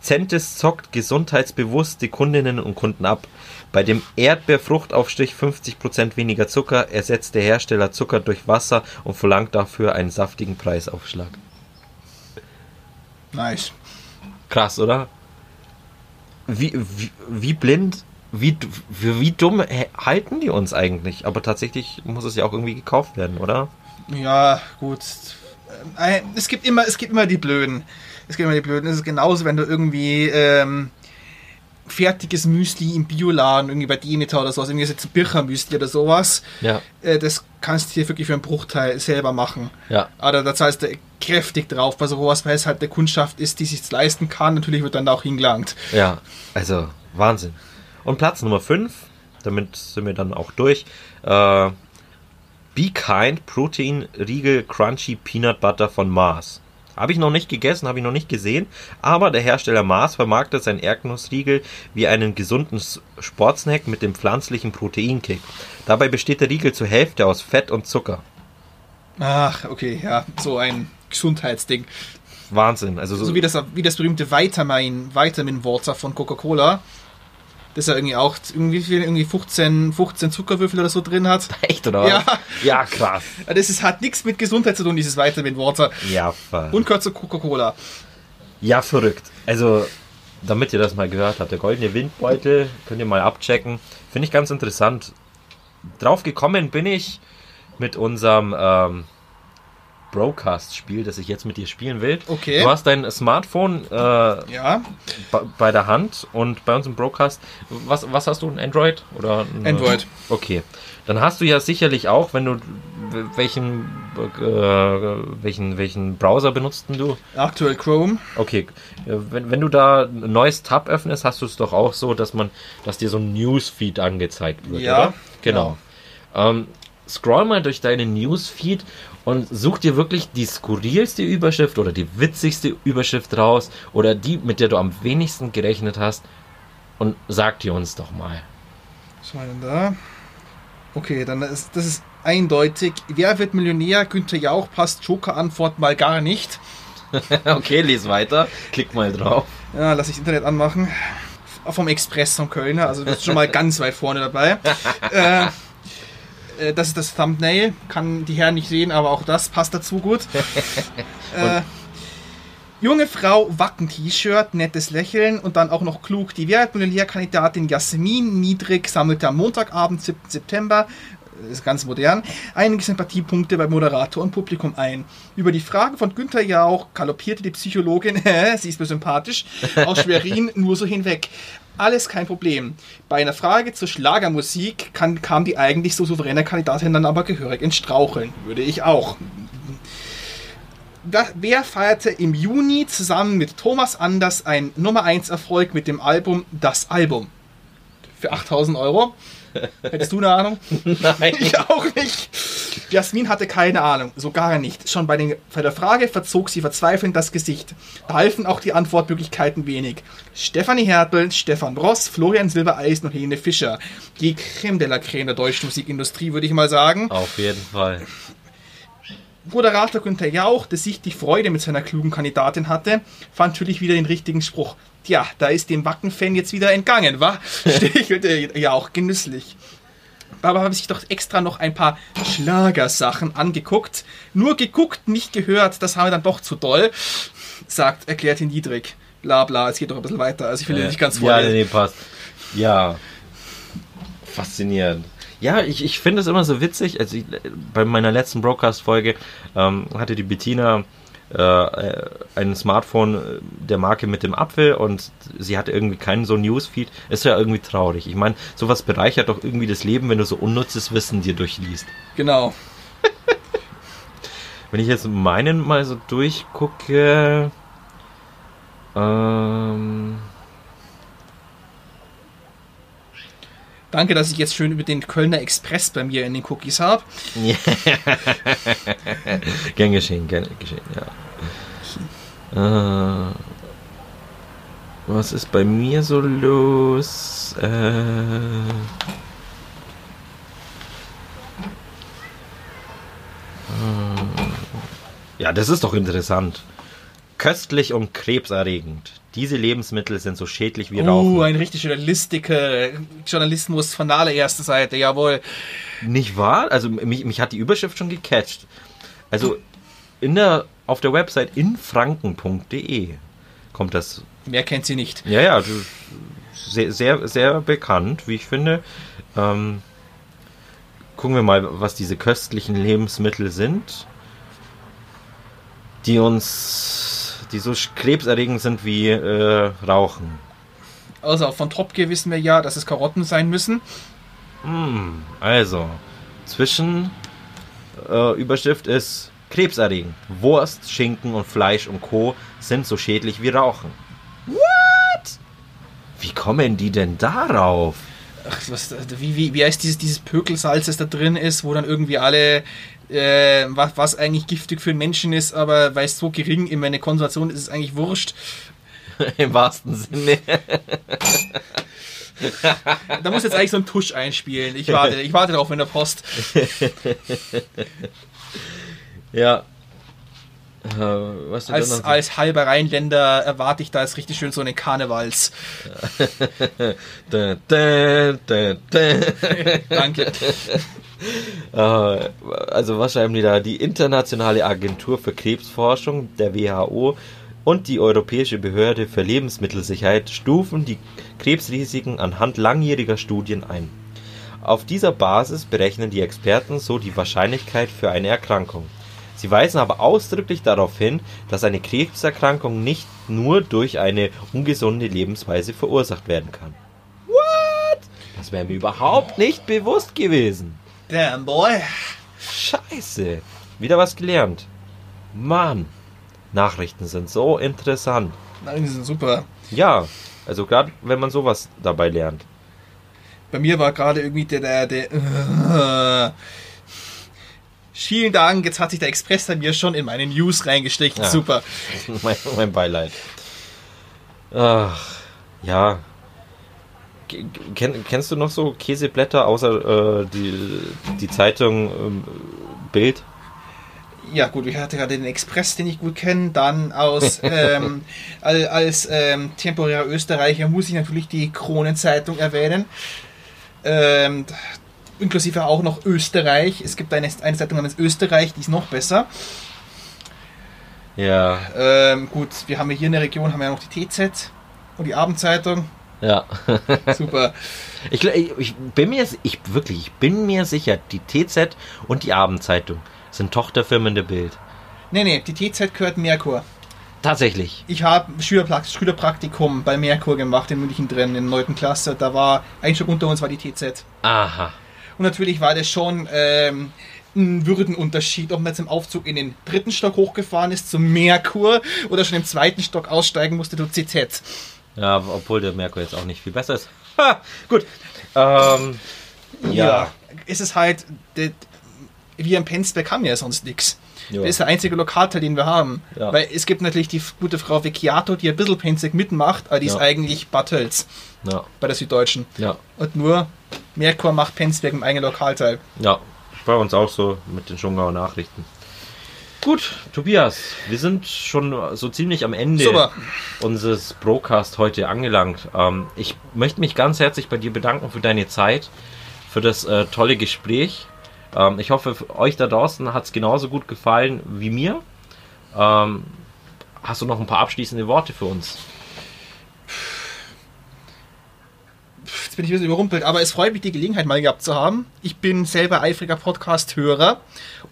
S3: Centis zockt gesundheitsbewusst die Kundinnen und Kunden ab. Bei dem Erdbeerfruchtaufstrich 50% weniger Zucker ersetzt der Hersteller Zucker durch Wasser und verlangt dafür einen saftigen Preisaufschlag.
S4: Nice.
S3: Krass, oder? Wie, wie, wie blind, wie, für wie dumm halten die uns eigentlich? Aber tatsächlich muss es ja auch irgendwie gekauft werden, oder?
S4: Ja, gut. Äh, Es gibt immer, es gibt immer die Blöden. Es gibt immer die Blöden. Es ist genauso, wenn du irgendwie ähm, fertiges Müsli im Bioladen, irgendwie bei Demeter oder sowas, irgendwie jetzt Birchermüsli oder sowas,
S3: Ja.
S4: äh, das kannst du dir wirklich für einen Bruchteil selber machen.
S3: Ja.
S4: Aber da zahlst du kräftig drauf bei sowas, weil es halt eine Kundschaft ist, die sich leisten kann. Natürlich wird dann da auch hingelangt.
S3: Ja, also Wahnsinn. Und Platz Nummer 5, damit sind wir dann auch durch. Äh, Be Kind Protein Riegel Crunchy Peanut Butter von Mars. Habe ich noch nicht gegessen, habe ich noch nicht gesehen, aber der Hersteller Mars vermarktet seinen Erdnussriegel wie einen gesunden Sportsnack mit dem pflanzlichen Proteinkick. Dabei besteht der Riegel zur Hälfte aus Fett und Zucker.
S4: Ach, okay, ja, so ein Gesundheitsding.
S3: Wahnsinn. Also so,
S4: So wie das, wie das berühmte Vitamin, Vitamin Water von Coca-Cola. Das ja irgendwie auch irgendwie, wie viel, irgendwie 15, 15 Zuckerwürfel oder so drin hat.
S3: echt oder was?
S4: Ja.
S3: Ja, krass.
S4: Das ist, hat nichts mit Gesundheit zu tun, dieses Vitamin Water.
S3: Ja, ver
S4: Und gehört zu Coca-Cola.
S3: Ja, verrückt. Also, damit ihr das mal gehört habt, der goldene Windbeutel, könnt ihr mal abchecken. Finde ich ganz interessant. Drauf gekommen bin ich mit unserem ähm, Broadcast-Spiel, das ich jetzt mit dir spielen will.
S4: Okay.
S3: Du hast dein Smartphone äh,
S4: Ja,
S3: bei der Hand und bei uns im Broadcast. Was, was hast du? Ein Android? Oder ein,
S4: Android.
S3: Okay. Dann hast du ja sicherlich auch, wenn du welchen, äh, welchen, welchen Browser benutzt denn du?
S4: aktuell Chrome.
S3: Okay, äh, wenn, wenn du da ein neues Tab öffnest, hast du es doch auch so, dass man, dass dir so ein Newsfeed angezeigt wird,
S4: Ja,
S3: oder? Genau. Ähm, scroll mal durch deinen Newsfeed und such dir wirklich die skurrilste Überschrift oder die witzigste Überschrift raus oder die, mit der du am wenigsten gerechnet hast und sag die uns doch mal.
S4: Was war denn da? Okay, dann ist das ist eindeutig. Wer wird Millionär? Günther Jauch passt Joker-Antwort mal gar nicht.
S3: okay, les weiter. Klick mal drauf.
S4: Ja, lass ich das Internet anmachen. Vom Express vom Kölner, also das ist schon mal ganz weit vorne dabei. äh, äh, das ist das Thumbnail, kann die Herren nicht sehen, aber auch das passt dazu gut. äh, junge Frau, Wacken-T-Shirt, nettes Lächeln und dann auch noch klug. Die Wehrmillionärkandidatin Jasmin Niedrig sammelte am Montagabend, 7. September, das ist ganz modern, einige Sympathiepunkte bei Moderator und Publikum ein. Über die Frage von Günther Jauch galoppierte die Psychologin, sie ist mir sympathisch, aus Schwerin nur so hinweg. Alles kein Problem. Bei einer Frage zur Schlagermusik kann, kam die eigentlich so souveräne Kandidatin dann aber gehörig ins Straucheln. Würde ich auch. Da, wer feierte im Juni zusammen mit Thomas Anders einen Nummer 1 Erfolg mit dem Album Das Album? Für 8000 Euro? Hättest du eine Ahnung?
S3: Nein.
S4: Ich auch nicht. Jasmin hatte keine Ahnung, so gar nicht. Schon bei, den, bei der Frage verzog sie verzweifelnd das Gesicht. Da halfen auch die Antwortmöglichkeiten wenig. Stefanie Hertel, Stefan Ross, Florian Silbereisen und Helene Fischer. Die Creme de la Creme der deutschen Musikindustrie, würde ich mal sagen.
S3: Auf jeden Fall.
S4: Moderator Günther Jauch, der sichtlich Freude mit seiner klugen Kandidatin hatte, fand natürlich wieder den richtigen Spruch. Tja, da ist dem Wacken-Fan jetzt wieder entgangen, wa? Stichelte Jauch genüsslich. Aber habe sich doch extra noch ein paar Schlagersachen angeguckt. Nur geguckt, nicht gehört, das haben wir dann doch zu doll, sagt, erklärt ihn Niedrig. Bla bla, es geht doch ein bisschen weiter, also ich will nicht ganz
S3: Äh, Ja,
S4: vorlesen.
S3: nee, passt. Ja. Faszinierend. Ja, ich, ich finde es immer so witzig. Also ich, bei meiner letzten Broadcast-Folge ähm, hatte die Bettina äh, äh, ein Smartphone äh, der Marke mit dem Apfel und sie hatte irgendwie keinen so Newsfeed. Ist ja irgendwie traurig. Ich meine, sowas bereichert doch irgendwie das Leben, wenn du so unnützes Wissen dir durchliest.
S4: Genau.
S3: Wenn ich jetzt meinen mal so durchgucke. Ähm,
S4: Danke, dass ich jetzt schön über den Kölner Express bei mir in den Cookies habe.
S3: Gern geschehen, gern geschehen, ja. Äh, was ist bei mir so los? Äh, Ja, das ist doch interessant. Köstlich und krebserregend. Diese Lebensmittel sind so schädlich wie Rauchen.
S4: Oh, ein richtig Journalistiker, Journalismus von der allerersten Seite, jawohl.
S3: Nicht wahr? Also mich, mich hat die Überschrift schon gecatcht. Also in der, auf der Website infranken.de kommt das.
S4: Wer kennt sie nicht?
S3: Ja, ja, also sehr, sehr, sehr bekannt, wie ich finde. Ähm, gucken wir mal, was diese köstlichen Lebensmittel sind, die uns, die so krebserregend sind wie äh, Rauchen.
S4: Also von Tropke wissen wir ja, dass es Karotten sein müssen.
S3: Hm, also, zwischen äh, Überschrift ist krebserregend. Wurst, Schinken und Fleisch und Co. sind so schädlich wie Rauchen. What? Wie kommen die denn darauf?
S4: Ach, was, wie, wie, wie heißt dieses, dieses Pökelsalz, das da drin ist, wo dann irgendwie alle, äh, was, was eigentlich giftig für den Menschen ist, aber weil es so gering in meine Konzentration ist, ist es eigentlich wurscht.
S3: Im wahrsten Sinne.
S4: Da muss jetzt eigentlich so ein Tusch einspielen. Ich warte, ich warte darauf in der Post.
S3: Ja. Äh,
S4: Als,
S3: noch?
S4: als halber Rheinländer erwarte ich da jetzt richtig schön so einen Karnevals.
S3: Da, da, da, da.
S4: Danke.
S3: Äh, also was schreiben die da? Die Internationale Agentur für Krebsforschung, der WHO, und die Europäische Behörde für Lebensmittelsicherheit stufen die Krebsrisiken anhand langjähriger Studien ein. Auf dieser Basis berechnen die Experten so die Wahrscheinlichkeit für eine Erkrankung. Sie weisen aber ausdrücklich darauf hin, dass eine Krebserkrankung nicht nur durch eine ungesunde Lebensweise verursacht werden kann. What? Das wäre mir überhaupt nicht bewusst gewesen.
S4: Damn boy.
S3: Scheiße. Wieder was gelernt. Mann. Nachrichten sind so interessant.
S4: Nein, die sind super.
S3: Ja, also gerade wenn man sowas dabei lernt.
S4: Bei mir war gerade irgendwie der, der, der äh, Vielen Dank, jetzt hat sich der Express bei mir schon in meine News reingestrichen.
S3: Ja.
S4: Super.
S3: mein, mein Beileid. Ach, ja. K- Kenn, kennst du noch so Käseblätter außer äh, die, die Zeitung ähm, Bild?
S4: Ja gut, ich hatte gerade den Express, den ich gut kenne. Dann aus ähm, al- als ähm, temporärer Österreicher muss ich natürlich die Kronenzeitung erwähnen. Ähm, inklusive auch noch Österreich. Es gibt eine, eine Zeitung namens Österreich, die ist noch besser.
S3: Ja,
S4: Ähm, gut, wir haben hier in der Region haben wir ja noch die TZ und die Abendzeitung.
S3: ja.
S4: Super.
S3: Ich, ich, bin mir ich wirklich, ich bin mir sicher, die TZ und die Abendzeitung sind Tochterfirmen der Bild.
S4: Nee, nee, die TZ gehört Merkur.
S3: Tatsächlich.
S4: Ich habe Schülerprak- Schülerpraktikum bei Merkur gemacht in München drin, in der 9. Klasse. Da war ein Stück unter uns war die TZ.
S3: Aha.
S4: Und natürlich war das schon ähm, ein Würdenunterschied, ob man jetzt im Aufzug in den dritten Stock hochgefahren ist zum Merkur oder schon im zweiten Stock aussteigen musste zu CZ.
S3: Ja, obwohl der Merkur jetzt auch nicht viel besser ist. Ha, gut. Ähm, ja.
S4: Es ist halt, der, wir in Penzberg haben ja sonst nichts.
S3: Ja.
S4: Das ist der einzige Lokalteil, den wir haben.
S3: Ja.
S4: Weil es gibt natürlich die gute Frau Vecchiato, die ein bisschen Penzberg mitmacht, aber die ist
S3: Ja.
S4: eigentlich Bad
S3: Ja,
S4: bei der Süddeutschen.
S3: ja,
S4: Und nur Merkur macht Penzberg im eigenen Lokalteil.
S3: ja. Bei uns auch so mit den Schongauer Nachrichten. Gut, Tobias, wir sind schon so ziemlich am Ende
S4: Super.
S3: unseres Broadcast heute angelangt. Ähm, ich möchte mich ganz herzlich bei dir bedanken für deine Zeit, für das äh, tolle Gespräch. Ähm, ich hoffe, euch da draußen hat es genauso gut gefallen wie mir. Ähm, hast du noch ein paar abschließende Worte für uns?
S4: Jetzt bin ich ein bisschen überrumpelt, aber es freut mich, die Gelegenheit mal gehabt zu haben. Ich bin selber eifriger Podcast-Hörer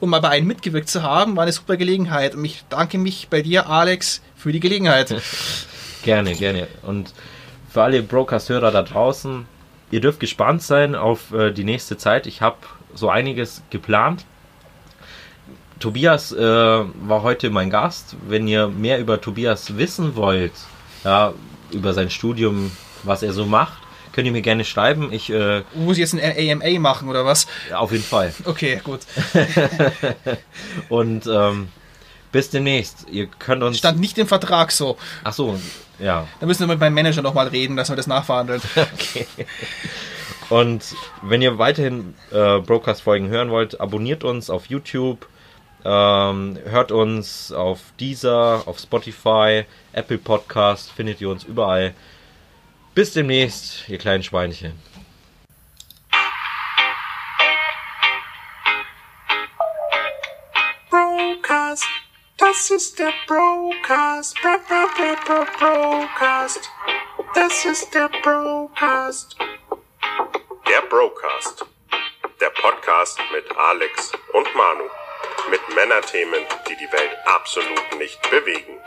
S4: und mal bei einem mitgewirkt zu haben, war eine super Gelegenheit. Und ich danke mich bei dir, Alex, für die Gelegenheit.
S3: Gerne, gerne. Und für alle Broadcast-Hörer da draußen, ihr dürft gespannt sein auf äh, die nächste Zeit. Ich habe so einiges geplant. Tobias äh, war heute mein Gast. Wenn ihr mehr über Tobias wissen wollt, ja, über sein Studium, was er so macht, könnt ihr mir gerne schreiben. Ich äh,
S4: Muss ich jetzt ein AMA machen oder was?
S3: auf jeden Fall.
S4: Okay, gut.
S3: Und ähm, bis demnächst. Ihr könnt uns.
S4: Stand nicht im Vertrag so.
S3: Ach so, ja.
S4: Da müssen wir mit meinem Manager nochmal reden, dass wir das nachverhandeln.
S3: Und wenn ihr weiterhin äh, Broadcast-Folgen hören wollt, abonniert uns auf YouTube, Ähm, hört uns auf Deezer, auf Spotify, Apple Podcast, findet ihr uns überall. Bis demnächst, ihr kleinen Schweinchen.
S4: Brocast, das ist der Brocast. Bro, bro, bro, bro, Brocast, das ist der Brocast.
S2: Der Brocast. Der Podcast mit Alex und Manu. Mit Männerthemen, die die Welt absolut nicht bewegen.